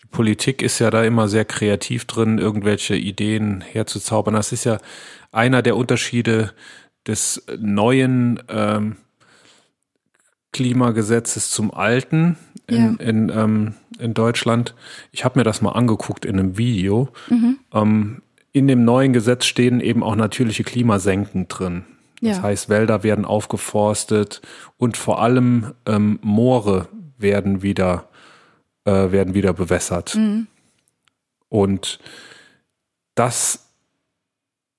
die Politik ist ja da immer sehr kreativ drin, irgendwelche Ideen herzuzaubern. Das ist ja einer der Unterschiede des neuen ähm, Klimagesetzes zum alten in, ja. in, ähm, in Deutschland. Ich habe mir das mal angeguckt in einem Video. Mhm. Ähm, in dem neuen Gesetz stehen eben auch natürliche Klimasenken drin. Das ja. heißt, Wälder werden aufgeforstet und vor allem ähm, Moore werden wieder, äh, werden wieder bewässert. Mhm. Und das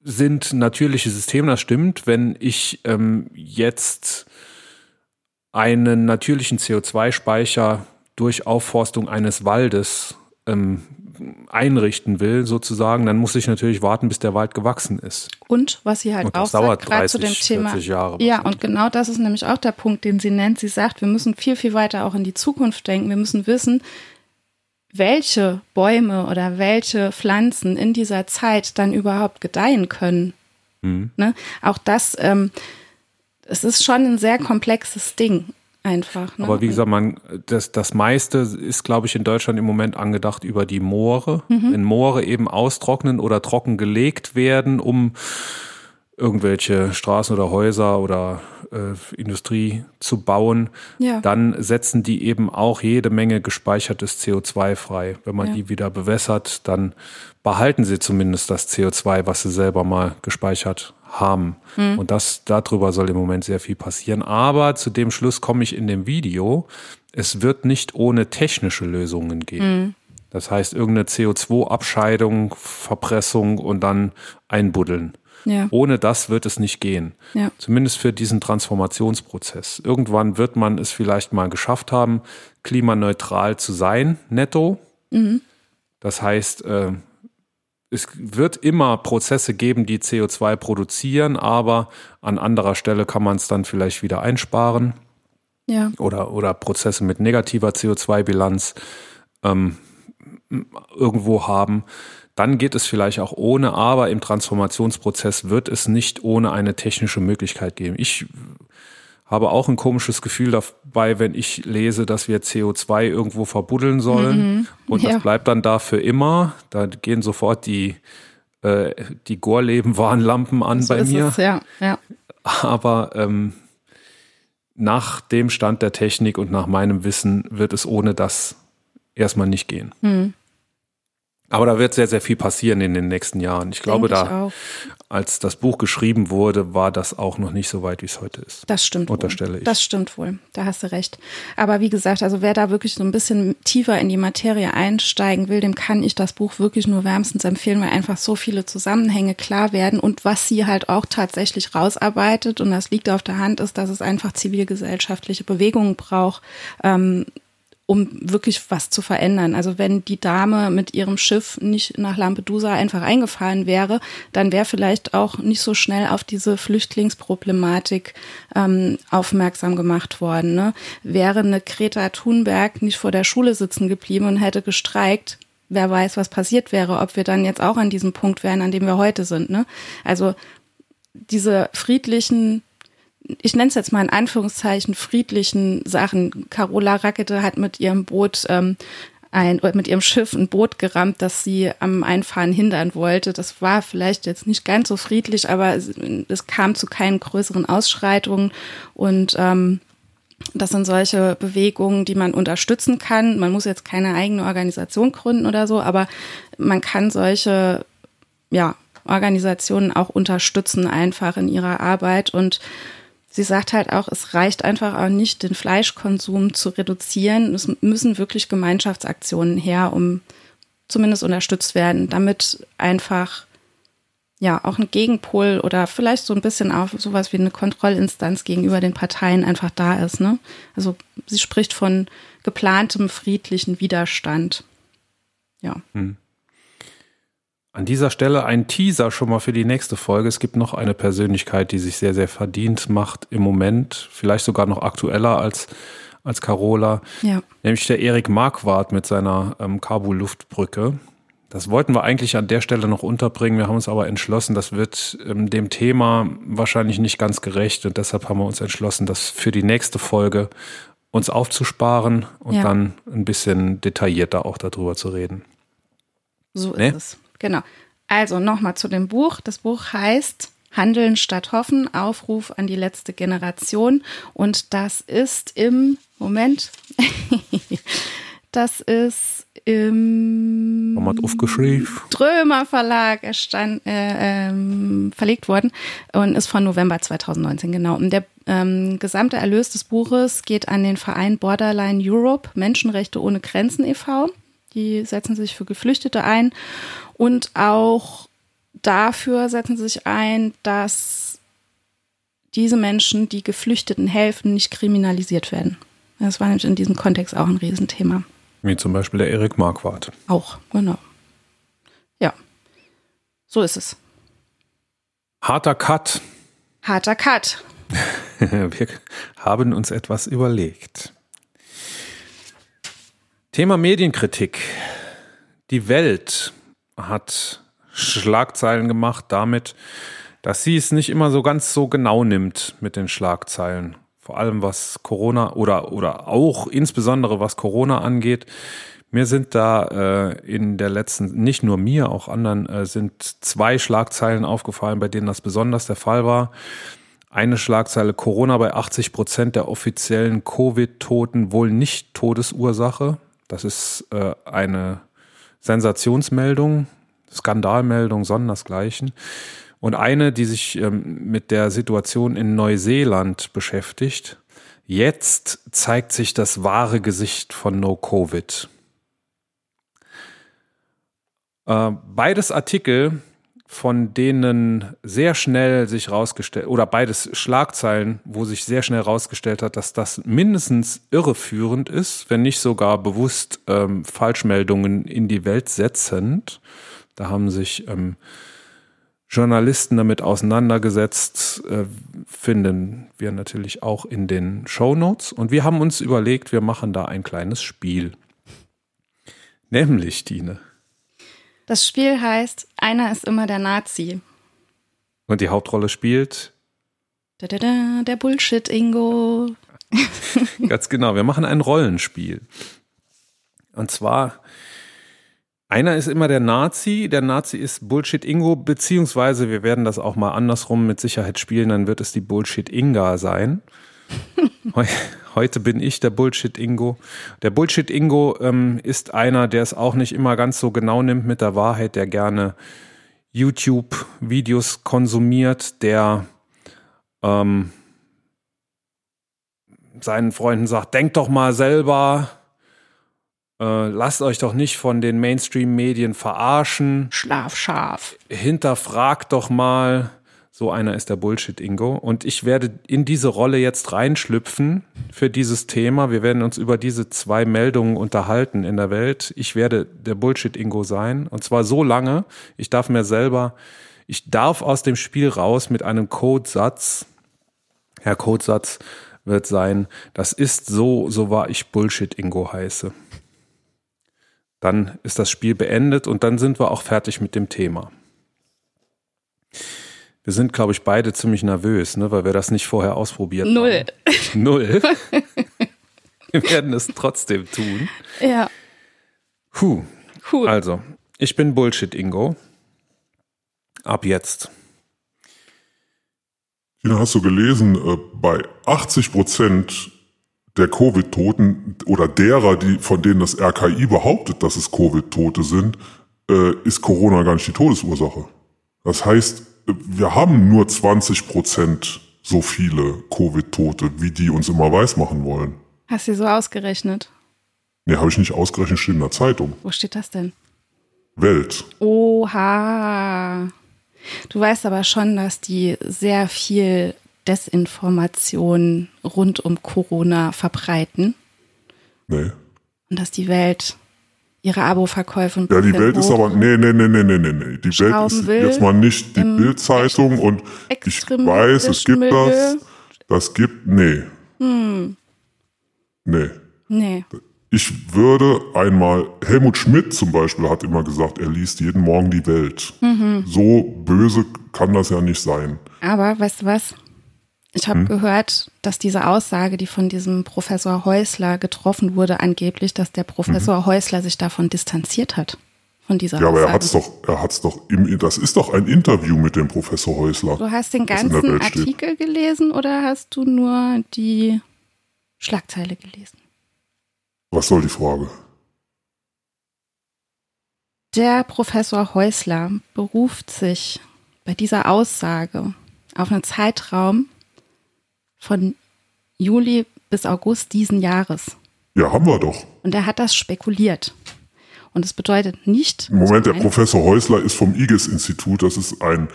sind natürliche Systeme, das stimmt. Wenn ich ähm, jetzt einen natürlichen CO2-Speicher durch Aufforstung eines Waldes ähm, einrichten will, sozusagen, dann muss ich natürlich warten, bis der Wald gewachsen ist. Und was sie halt auch sagt, gerade zu dem Thema. Jahre ja, und genau das ist nämlich auch der Punkt, den sie nennt. Sie sagt, wir müssen viel, viel weiter auch in die Zukunft denken. Wir müssen wissen, welche Bäume oder welche Pflanzen in dieser Zeit dann überhaupt gedeihen können. Mhm. Ne? Auch das, ähm, es ist schon ein sehr komplexes Ding einfach. Ne? Aber wie gesagt, man, das, das meiste ist, glaube ich, in Deutschland im Moment angedacht über die Moore. Mhm. Wenn Moore eben austrocknen oder trocken gelegt werden, um irgendwelche Straßen oder Häuser oder äh, Industrie zu bauen, ja. dann setzen die eben auch jede Menge gespeichertes CO2 frei. Wenn man ja. die wieder bewässert, dann behalten sie zumindest das CO2, was sie selber mal gespeichert haben. Mhm. Und das, darüber soll im Moment sehr viel passieren. Aber zu dem Schluss komme ich in dem Video. Es wird nicht ohne technische Lösungen gehen. Mhm. Das heißt, irgendeine CO2-Abscheidung, Verpressung und dann einbuddeln. Ja. Ohne das wird es nicht gehen. Ja. Zumindest für diesen Transformationsprozess. Irgendwann wird man es vielleicht mal geschafft haben, klimaneutral zu sein, netto. Mhm. Das heißt, äh, es wird immer Prozesse geben, die CO2 produzieren, aber an anderer Stelle kann man es dann vielleicht wieder einsparen. Ja. Oder, oder Prozesse mit negativer CO2-Bilanz ähm, irgendwo haben. Dann geht es vielleicht auch ohne, aber im Transformationsprozess wird es nicht ohne eine technische Möglichkeit geben. Ich habe auch ein komisches Gefühl dabei, wenn ich lese, dass wir CO2 irgendwo verbuddeln sollen mhm. und ja. das bleibt dann da für immer. Da gehen sofort die, äh, die Gorleben-Warnlampen an so bei mir. Es, ja. Ja. Aber ähm, nach dem Stand der Technik und nach meinem Wissen wird es ohne das erstmal nicht gehen. Mhm. Aber da wird sehr, sehr viel passieren in den nächsten Jahren. Ich glaube, Denk da, als das Buch geschrieben wurde, war das auch noch nicht so weit, wie es heute ist. Das stimmt. Unterstelle wohl. ich. Das stimmt wohl. Da hast du recht. Aber wie gesagt, also wer da wirklich so ein bisschen tiefer in die Materie einsteigen will, dem kann ich das Buch wirklich nur wärmstens empfehlen, weil einfach so viele Zusammenhänge klar werden und was sie halt auch tatsächlich rausarbeitet und das liegt auf der Hand ist, dass es einfach zivilgesellschaftliche Bewegungen braucht. Ähm, um wirklich was zu verändern. Also wenn die Dame mit ihrem Schiff nicht nach Lampedusa einfach eingefahren wäre, dann wäre vielleicht auch nicht so schnell auf diese Flüchtlingsproblematik ähm, aufmerksam gemacht worden. Ne? Wäre eine Greta Thunberg nicht vor der Schule sitzen geblieben und hätte gestreikt, wer weiß, was passiert wäre, ob wir dann jetzt auch an diesem Punkt wären, an dem wir heute sind. Ne? Also diese friedlichen ich nenne es jetzt mal in Anführungszeichen, friedlichen Sachen. Carola Rackete hat mit ihrem Boot ähm, ein, mit ihrem Schiff ein Boot gerammt, das sie am Einfahren hindern wollte. Das war vielleicht jetzt nicht ganz so friedlich, aber es, es kam zu keinen größeren Ausschreitungen und ähm, das sind solche Bewegungen, die man unterstützen kann. Man muss jetzt keine eigene Organisation gründen oder so, aber man kann solche ja, Organisationen auch unterstützen einfach in ihrer Arbeit und sie sagt halt auch, es reicht einfach auch nicht, den Fleischkonsum zu reduzieren. Es müssen wirklich Gemeinschaftsaktionen her, um zumindest unterstützt werden, damit einfach ja auch ein Gegenpol oder vielleicht so ein bisschen auch sowas wie eine Kontrollinstanz gegenüber den Parteien einfach da ist. Ne? Also sie spricht von geplantem friedlichen Widerstand. Ja. Hm. An dieser Stelle ein Teaser schon mal für die nächste Folge. Es gibt noch eine Persönlichkeit, die sich sehr, sehr verdient macht im Moment, vielleicht sogar noch aktueller als, als Carola, ja. nämlich der Erik Marquardt mit seiner ähm, Kabul-Luftbrücke. Das wollten wir eigentlich an der Stelle noch unterbringen. Wir haben uns aber entschlossen, das wird ähm, dem Thema wahrscheinlich nicht ganz gerecht und deshalb haben wir uns entschlossen, das für die nächste Folge uns aufzusparen und ja. dann ein bisschen detaillierter auch darüber zu reden. So nee? ist es. Genau. Also nochmal zu dem Buch. Das Buch heißt Handeln statt Hoffen, Aufruf an die letzte Generation. Und das ist im Moment, das ist im Format aufgeschrieben. Drömer Verlag erstand, äh, ähm, verlegt worden und ist von November 2019, genau. Und der ähm, gesamte Erlös des Buches geht an den Verein Borderline Europe, Menschenrechte ohne Grenzen e.V. Die setzen sich für Geflüchtete ein und auch dafür setzen sie sich ein, dass diese Menschen, die Geflüchteten helfen, nicht kriminalisiert werden. Das war nämlich in diesem Kontext auch ein Riesenthema. Wie zum Beispiel der Erik Marquardt. Auch, genau. Ja, so ist es. Harter Cut. Harter Cut. Wir haben uns etwas überlegt. Thema Medienkritik. Die Welt hat Schlagzeilen gemacht damit, dass sie es nicht immer so ganz so genau nimmt mit den Schlagzeilen. Vor allem was Corona oder, oder auch insbesondere was Corona angeht. Mir sind da äh, in der letzten, nicht nur mir, auch anderen, äh, sind zwei Schlagzeilen aufgefallen, bei denen das besonders der Fall war. Eine Schlagzeile Corona bei 80 Prozent der offiziellen Covid-Toten wohl nicht Todesursache. Das ist äh, eine Sensationsmeldung, Skandalmeldung, sondersgleichen. Und eine, die sich ähm, mit der Situation in Neuseeland beschäftigt. Jetzt zeigt sich das wahre Gesicht von No Covid. Äh, beides Artikel, von denen sehr schnell sich rausgestellt, oder beides Schlagzeilen, wo sich sehr schnell rausgestellt hat, dass das mindestens irreführend ist, wenn nicht sogar bewusst ähm, Falschmeldungen in die Welt setzend. Da haben sich ähm, Journalisten damit auseinandergesetzt, äh, finden wir natürlich auch in den Show Notes. Und wir haben uns überlegt, wir machen da ein kleines Spiel. Nämlich, Dine. Das Spiel heißt, einer ist immer der Nazi. Und die Hauptrolle spielt? Da, da, da, der Bullshit-Ingo. Ganz genau, wir machen ein Rollenspiel. Und zwar, einer ist immer der Nazi, der Nazi ist Bullshit-Ingo, beziehungsweise wir werden das auch mal andersrum mit Sicherheit spielen, dann wird es die Bullshit-Inga sein. Heute bin ich der Bullshit-Ingo. Der Bullshit-Ingo ähm, ist einer, der es auch nicht immer ganz so genau nimmt mit der Wahrheit, der gerne YouTube-Videos konsumiert, der ähm, seinen Freunden sagt, denkt doch mal selber, äh, lasst euch doch nicht von den Mainstream-Medien verarschen. Schlaf scharf. Hinterfragt doch mal. So einer ist der Bullshit-Ingo. Und ich werde in diese Rolle jetzt reinschlüpfen für dieses Thema. Wir werden uns über diese zwei Meldungen unterhalten in der Welt. Ich werde der Bullshit-Ingo sein. Und zwar so lange, ich darf mir selber, ich darf aus dem Spiel raus mit einem Codesatz. Herr Codesatz wird sein, das ist so, so war ich Bullshit-Ingo heiße. Dann ist das Spiel beendet und dann sind wir auch fertig mit dem Thema. Wir sind, glaube ich, beide ziemlich nervös, ne, weil wir das nicht vorher ausprobiert Null. haben. Null. wir werden es trotzdem tun. Ja. Puh. Cool. Also, ich bin Bullshit Ingo. Ab jetzt. Tina, hast du gelesen, äh, bei 80 Prozent der Covid-Toten oder derer, die, von denen das RKI behauptet, dass es Covid-Tote sind, äh, ist Corona gar nicht die Todesursache. Das heißt, wir haben nur 20 Prozent so viele Covid-Tote, wie die uns immer weismachen wollen. Hast du so ausgerechnet? Nee, habe ich nicht ausgerechnet, steht in der Zeitung. Wo steht das denn? Welt. Oha. Du weißt aber schon, dass die sehr viel Desinformation rund um Corona verbreiten. Nee. Und dass die Welt ihre Abo-Verkäufe Ja, die Welt ist aber, nee, nee, nee, nee, nee, nee. Die Welt ist jetzt mal nicht die Bildzeitung und ich weiß, es gibt das, das gibt, nee. Hm. Nee. Nee. Ich würde einmal, Helmut Schmidt zum Beispiel hat immer gesagt, er liest jeden Morgen die Welt. Mhm. So böse kann das ja nicht sein. Aber weißt du was? Ich habe hm. gehört, dass diese Aussage, die von diesem Professor Häusler getroffen wurde, angeblich, dass der Professor mhm. Häusler sich davon distanziert hat. Von dieser ja, aber er hat's doch, er hat's doch im, das ist doch ein Interview mit dem Professor Häusler. Du hast den ganzen Artikel steht. gelesen oder hast du nur die Schlagzeile gelesen? Was soll die Frage? Der Professor Häusler beruft sich bei dieser Aussage auf einen Zeitraum von Juli bis August diesen Jahres. Ja, haben wir doch. Und er hat das spekuliert. Und es bedeutet nicht. Moment, der Professor Häusler ist vom IGES-Institut. Das ist ein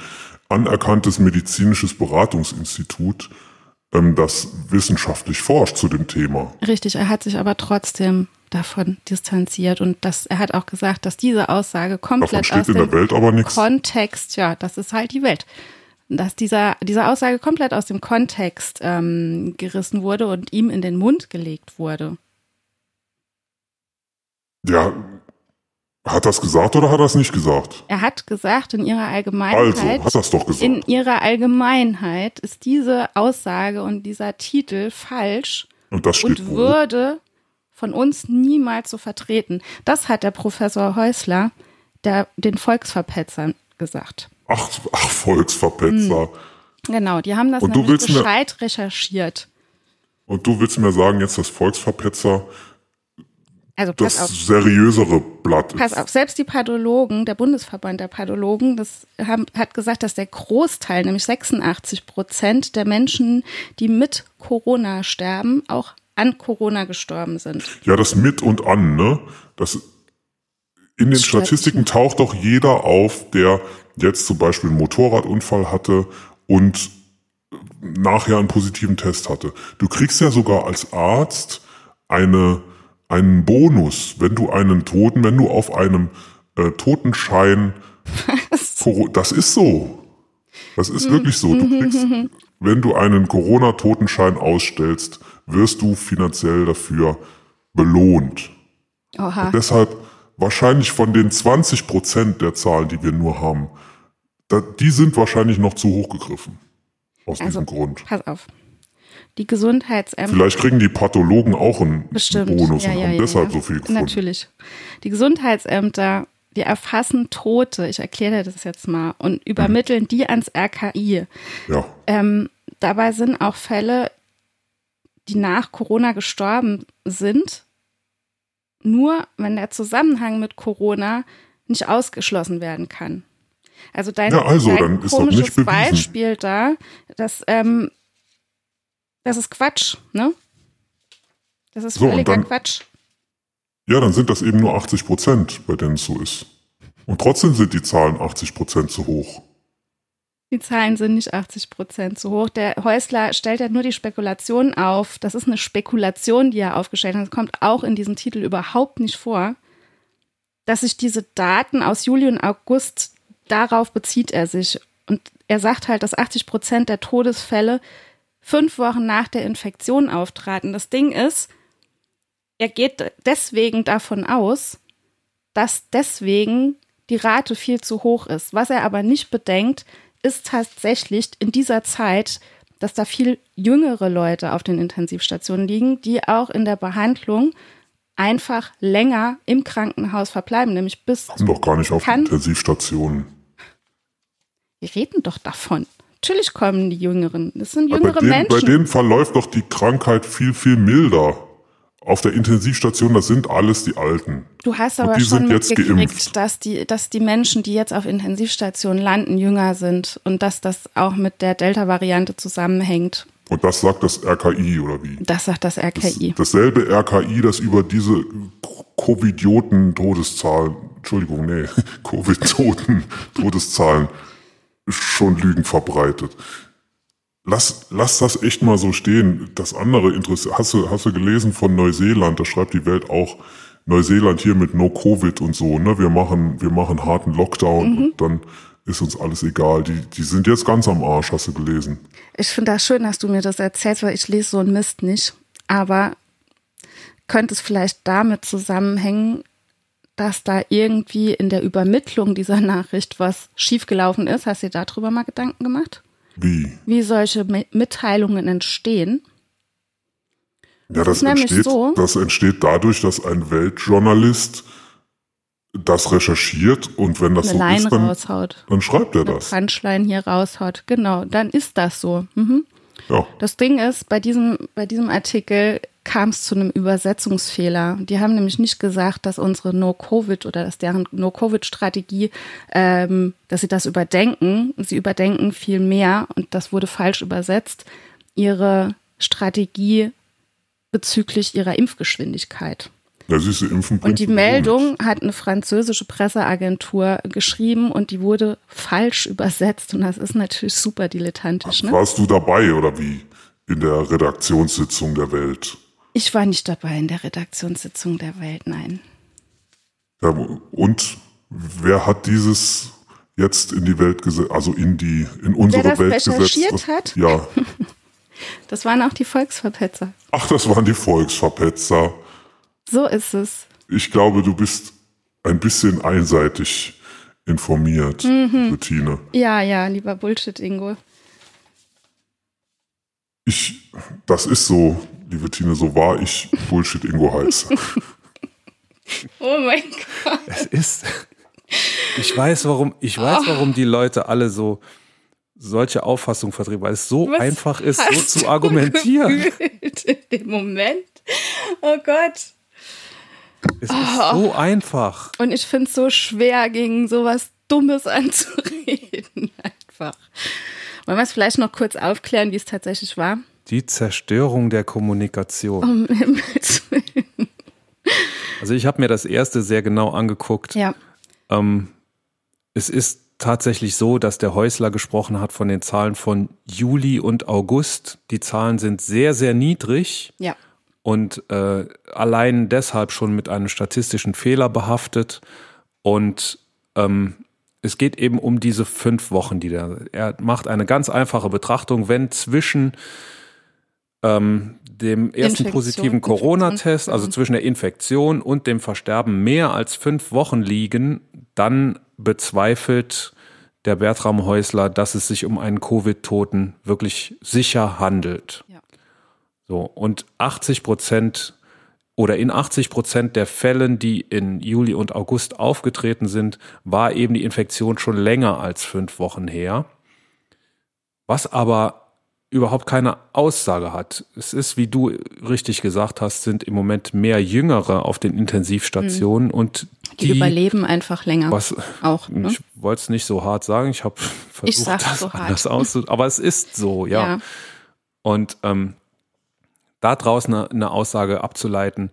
anerkanntes medizinisches Beratungsinstitut, ähm, das wissenschaftlich forscht zu dem Thema. Richtig, er hat sich aber trotzdem davon distanziert und das, er hat auch gesagt, dass diese Aussage komplett aus dem Kontext, ja, das ist halt die Welt, dass dieser, diese Aussage komplett aus dem Kontext ähm, gerissen wurde und ihm in den Mund gelegt wurde. Ja, hat das gesagt oder hat er es nicht gesagt? Er hat gesagt, in ihrer Allgemeinheit. Also, hat das doch gesagt. In ihrer Allgemeinheit ist diese Aussage und dieser Titel falsch und, das steht und würde von uns niemals so vertreten. Das hat der Professor Häusler der, den Volksverpetzern gesagt. Ach, ach Volksverpetzer. Hm. Genau, die haben das und nämlich gescheit mir, recherchiert. Und du willst mir sagen, jetzt das Volksverpetzer also das auf. seriösere Blatt Pass auf, selbst die Pathologen, der Bundesverband der Pathologen, das haben, hat gesagt, dass der Großteil, nämlich 86 Prozent der Menschen, die mit Corona sterben, auch an Corona gestorben sind. Ja, das mit und an, ne? Das in den Statistiken taucht doch jeder auf, der jetzt zum Beispiel einen Motorradunfall hatte und nachher einen positiven Test hatte. Du kriegst ja sogar als Arzt eine, einen Bonus, wenn du einen Toten, wenn du auf einem äh, Totenschein, Was? das ist so. Das ist wirklich so. Du kriegst, wenn du einen Corona-Totenschein ausstellst, wirst du finanziell dafür belohnt. Deshalb wahrscheinlich von den 20 Prozent der Zahlen, die wir nur haben, da, die sind wahrscheinlich noch zu hoch gegriffen. Aus also, diesem Grund. Pass auf. Die Gesundheitsämter. Vielleicht kriegen die Pathologen auch einen Bestimmt. Bonus ja, und ja, haben ja, deshalb so viel gefunden. Natürlich. Die Gesundheitsämter, die erfassen Tote, ich erkläre das jetzt mal, und übermitteln mhm. die ans RKI. Ja. Ähm, dabei sind auch Fälle, die nach Corona gestorben sind, nur wenn der Zusammenhang mit Corona nicht ausgeschlossen werden kann. Also dein, ja, also, dein komisches Beispiel da, das, ähm, das ist Quatsch, ne? Das ist völliger dann, Quatsch. Ja, dann sind das eben nur 80 Prozent, bei denen es so ist. Und trotzdem sind die Zahlen 80 Prozent zu hoch. Die Zahlen sind nicht 80 Prozent zu hoch. Der Häusler stellt ja nur die Spekulation auf. Das ist eine Spekulation, die er aufgestellt hat. Das kommt auch in diesem Titel überhaupt nicht vor, dass sich diese Daten aus Juli und August, darauf bezieht er sich. Und er sagt halt, dass 80 Prozent der Todesfälle fünf Wochen nach der Infektion auftraten. Das Ding ist, er geht deswegen davon aus, dass deswegen die Rate viel zu hoch ist. Was er aber nicht bedenkt, ist tatsächlich in dieser Zeit, dass da viel jüngere Leute auf den Intensivstationen liegen, die auch in der Behandlung einfach länger im Krankenhaus verbleiben, nämlich bis. Kommen doch gar nicht auf Intensivstationen. Wir reden doch davon. Natürlich kommen die Jüngeren. Das sind jüngere bei denen, Menschen. Bei denen verläuft doch die Krankheit viel, viel milder auf der Intensivstation, das sind alles die Alten. Du hast aber schon mitgekriegt, dass die, dass die Menschen, die jetzt auf Intensivstationen landen, jünger sind und dass das auch mit der Delta-Variante zusammenhängt. Und das sagt das RKI oder wie? Das sagt das RKI. Das, dasselbe RKI, das über diese Covidioten-Todeszahlen, Entschuldigung, nee, Covid-Toten-Todeszahlen schon Lügen verbreitet. Lass, lass das echt mal so stehen. Das andere interessiert. Hast du, hast du gelesen von Neuseeland? Da schreibt die Welt auch Neuseeland hier mit No Covid und so. Ne, wir machen, wir machen harten Lockdown mhm. und dann ist uns alles egal. Die, die sind jetzt ganz am Arsch. Hast du gelesen? Ich finde das schön, dass du mir das erzählst, weil ich lese so einen Mist nicht. Aber könnte es vielleicht damit zusammenhängen, dass da irgendwie in der Übermittlung dieser Nachricht was schiefgelaufen ist? Hast du dir darüber mal Gedanken gemacht? Wie? Wie solche Mitteilungen entstehen. Ja, das, das entsteht, so, das entsteht dadurch, dass ein Weltjournalist das recherchiert und wenn das so Line ist, dann, raushaut. dann schreibt er eine das. Punchline hier raushaut. Genau, dann ist das so. Mhm. Ja. Das Ding ist, bei diesem, bei diesem Artikel kam es zu einem Übersetzungsfehler. Die haben nämlich nicht gesagt, dass unsere No-Covid oder dass deren No-Covid-Strategie, ähm, dass sie das überdenken. Sie überdenken viel mehr und das wurde falsch übersetzt. Ihre Strategie bezüglich ihrer Impfgeschwindigkeit. Ja, siehste, impfen und die Meldung hat eine französische Presseagentur geschrieben und die wurde falsch übersetzt und das ist natürlich super dilettantisch. Ne? Warst du dabei oder wie in der Redaktionssitzung der Welt? Ich war nicht dabei in der Redaktionssitzung der Welt, nein. Ja, und wer hat dieses jetzt in die Welt gesetzt, also in die, in unsere wer das Welt gesetzt? hat? Ja. Das waren auch die Volksverpetzer. Ach, das waren die Volksverpetzer. So ist es. Ich glaube, du bist ein bisschen einseitig informiert, mhm. Bettina. Ja, ja, lieber Bullshit, Ingo. Ich, das ist so, liebe Tine, so war ich Bullshit Ingo heiß. oh mein Gott. Es ist. Ich weiß, warum, ich weiß, oh. warum die Leute alle so solche Auffassungen vertreten, weil es so Was einfach ist, so zu argumentieren. In dem Moment. Oh Gott. Es ist oh. so einfach. Und ich finde es so schwer, gegen sowas Dummes anzureden. Einfach. Wollen wir es vielleicht noch kurz aufklären, wie es tatsächlich war? Die Zerstörung der Kommunikation. Um Himmels Willen. Also ich habe mir das erste sehr genau angeguckt. Ja. Ähm, es ist tatsächlich so, dass der Häusler gesprochen hat von den Zahlen von Juli und August. Die Zahlen sind sehr, sehr niedrig. Ja. Und äh, allein deshalb schon mit einem statistischen Fehler behaftet. Und ähm, es geht eben um diese fünf Wochen, die der. Er macht eine ganz einfache Betrachtung, wenn zwischen ähm, dem ersten Infektion, positiven Corona-Test, also zwischen der Infektion und dem Versterben mehr als fünf Wochen liegen, dann bezweifelt der Bertram Häusler, dass es sich um einen Covid-Toten wirklich sicher handelt. Ja. So, und 80 Prozent oder in 80 Prozent der Fällen, die in Juli und August aufgetreten sind, war eben die Infektion schon länger als fünf Wochen her. Was aber überhaupt keine Aussage hat. Es ist, wie du richtig gesagt hast, sind im Moment mehr Jüngere auf den Intensivstationen mhm. und die, die, überleben einfach länger. Was, auch. Ne? Ich wollte es nicht so hart sagen. Ich habe versucht, ich das so anders auszudrücken. Aber es ist so, ja. ja. Und ähm, da draußen eine, eine Aussage abzuleiten,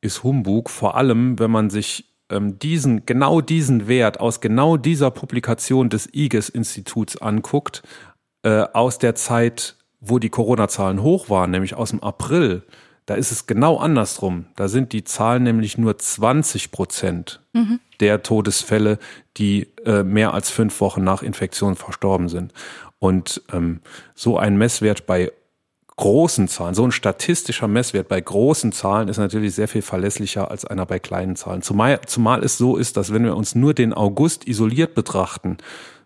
ist Humbug. Vor allem, wenn man sich ähm, diesen, genau diesen Wert aus genau dieser Publikation des IGES-Instituts anguckt, äh, aus der Zeit, wo die Corona-Zahlen hoch waren, nämlich aus dem April, da ist es genau andersrum. Da sind die Zahlen nämlich nur 20 Prozent mhm. der Todesfälle, die äh, mehr als fünf Wochen nach Infektion verstorben sind. Und ähm, so ein Messwert bei großen Zahlen, so ein statistischer Messwert bei großen Zahlen ist natürlich sehr viel verlässlicher als einer bei kleinen Zahlen. Zumal, zumal es so ist, dass wenn wir uns nur den August isoliert betrachten,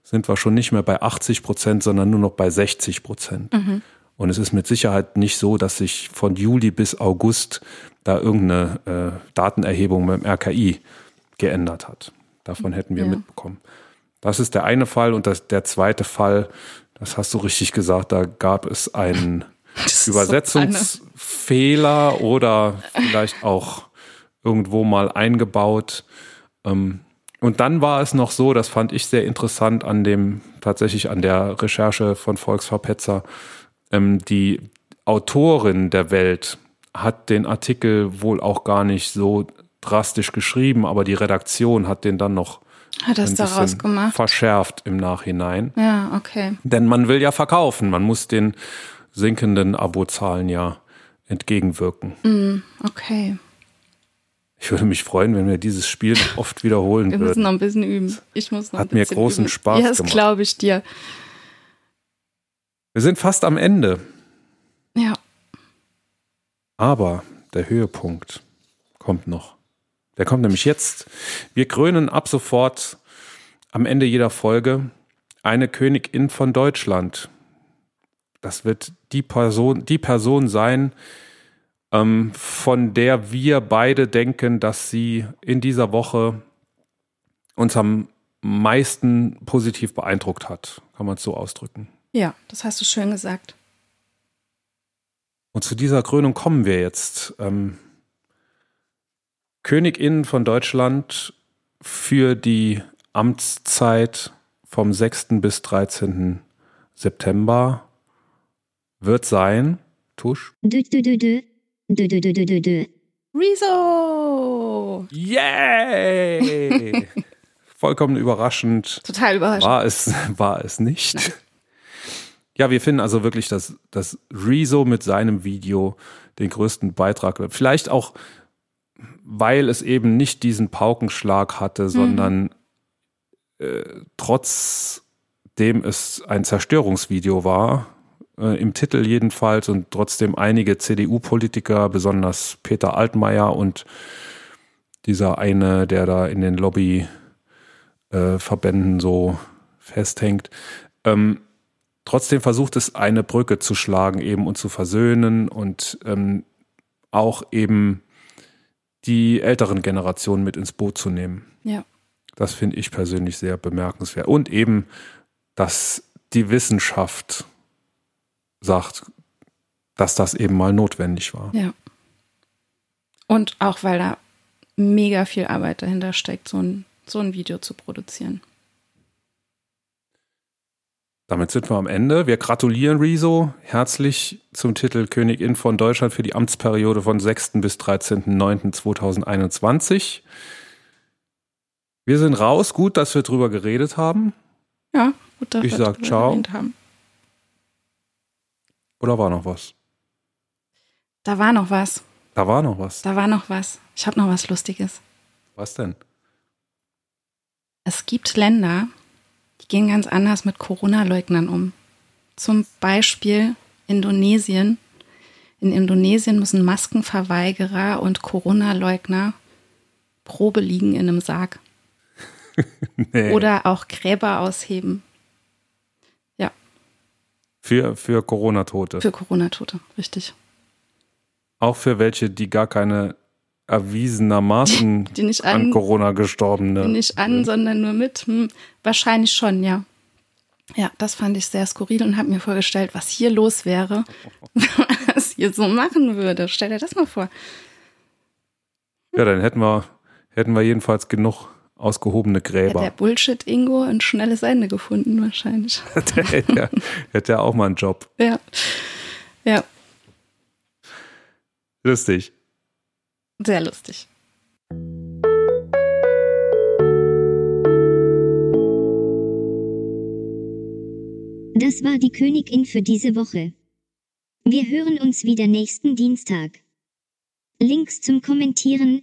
sind wir schon nicht mehr bei 80 Prozent, sondern nur noch bei 60 Prozent. Mhm. Und es ist mit Sicherheit nicht so, dass sich von Juli bis August da irgendeine äh, Datenerhebung dem RKI geändert hat. Davon hätten wir ja. mitbekommen. Das ist der eine Fall und das, der zweite Fall, das hast du richtig gesagt, da gab es einen Übersetzungsfehler so oder vielleicht auch irgendwo mal eingebaut. Ähm, und dann war es noch so, das fand ich sehr interessant an dem, tatsächlich an der Recherche von Volksverpetzer, ähm, die Autorin der Welt hat den Artikel wohl auch gar nicht so drastisch geschrieben, aber die Redaktion hat den dann noch hat das daraus gemacht? verschärft im Nachhinein. Ja, okay. Denn man will ja verkaufen, man muss den sinkenden Abozahlen ja entgegenwirken. Mm, okay. Ich würde mich freuen, wenn wir dieses Spiel oft wiederholen würden. Wir müssen noch ein bisschen üben. Ich muss noch Hat mir großen üben. Spaß gemacht. Ja, das glaube ich dir. Wir sind fast am Ende. Ja. Aber der Höhepunkt kommt noch. Der kommt nämlich jetzt. Wir krönen ab sofort am Ende jeder Folge eine Königin von Deutschland. Das wird die Person, die Person sein, ähm, von der wir beide denken, dass sie in dieser Woche uns am meisten positiv beeindruckt hat. Kann man es so ausdrücken. Ja, das hast du schön gesagt. Und zu dieser Krönung kommen wir jetzt. Ähm, Königin von Deutschland für die Amtszeit vom 6. bis 13. September wird sein, Tusch. Rezo! Yay! Vollkommen überraschend. Total überraschend. War es, war es nicht. Nein. Ja, wir finden also wirklich, dass, dass Rezo mit seinem Video den größten Beitrag, vielleicht auch, weil es eben nicht diesen Paukenschlag hatte, mhm. sondern äh, trotzdem es ein Zerstörungsvideo war, äh, im Titel jedenfalls, und trotzdem einige CDU-Politiker, besonders Peter Altmaier und dieser eine, der da in den Lobbyverbänden äh, so festhängt, ähm, trotzdem versucht es, eine Brücke zu schlagen eben und zu versöhnen und ähm, auch eben die älteren Generationen mit ins Boot zu nehmen. Ja. Das finde ich persönlich sehr bemerkenswert. Und eben, dass die Wissenschaft sagt, dass das eben mal notwendig war. Ja. Und auch, weil da mega viel Arbeit dahinter steckt, so ein, so ein Video zu produzieren. Damit sind wir am Ende. Wir gratulieren Rezo herzlich zum Titel Königin von Deutschland für die Amtsperiode von 6. bis 13.09.2021. Wir sind raus. Gut, dass wir drüber geredet haben. Ja, gut, dass ich wir sag ciao. haben. Oder war noch was? Da war noch was. Da war noch was. Da war noch was. Ich habe noch was Lustiges. Was denn? Es gibt Länder, die gehen ganz anders mit Corona-Leugnern um. Zum Beispiel Indonesien. In Indonesien müssen Maskenverweigerer und Corona-Leugner Probe liegen in einem Sarg. nee. Oder auch Gräber ausheben. Für, für Corona-Tote. Für Corona-Tote, richtig. Auch für welche, die gar keine erwiesenermaßen die nicht an, an Corona gestorbene. Nicht an, sondern nur mit. Hm, wahrscheinlich schon, ja. Ja, das fand ich sehr skurril und habe mir vorgestellt, was hier los wäre, wenn man das hier so machen würde. Stell dir das mal vor. Ja, dann hätten wir, hätten wir jedenfalls genug ausgehobene Gräber. Ja, der Bullshit-Ingo ein schnelles Ende gefunden wahrscheinlich. der hätte, ja, hätte ja auch mal einen Job. Ja. Ja. Lustig. Sehr lustig. Das war die Königin für diese Woche. Wir hören uns wieder nächsten Dienstag. Links zum Kommentieren,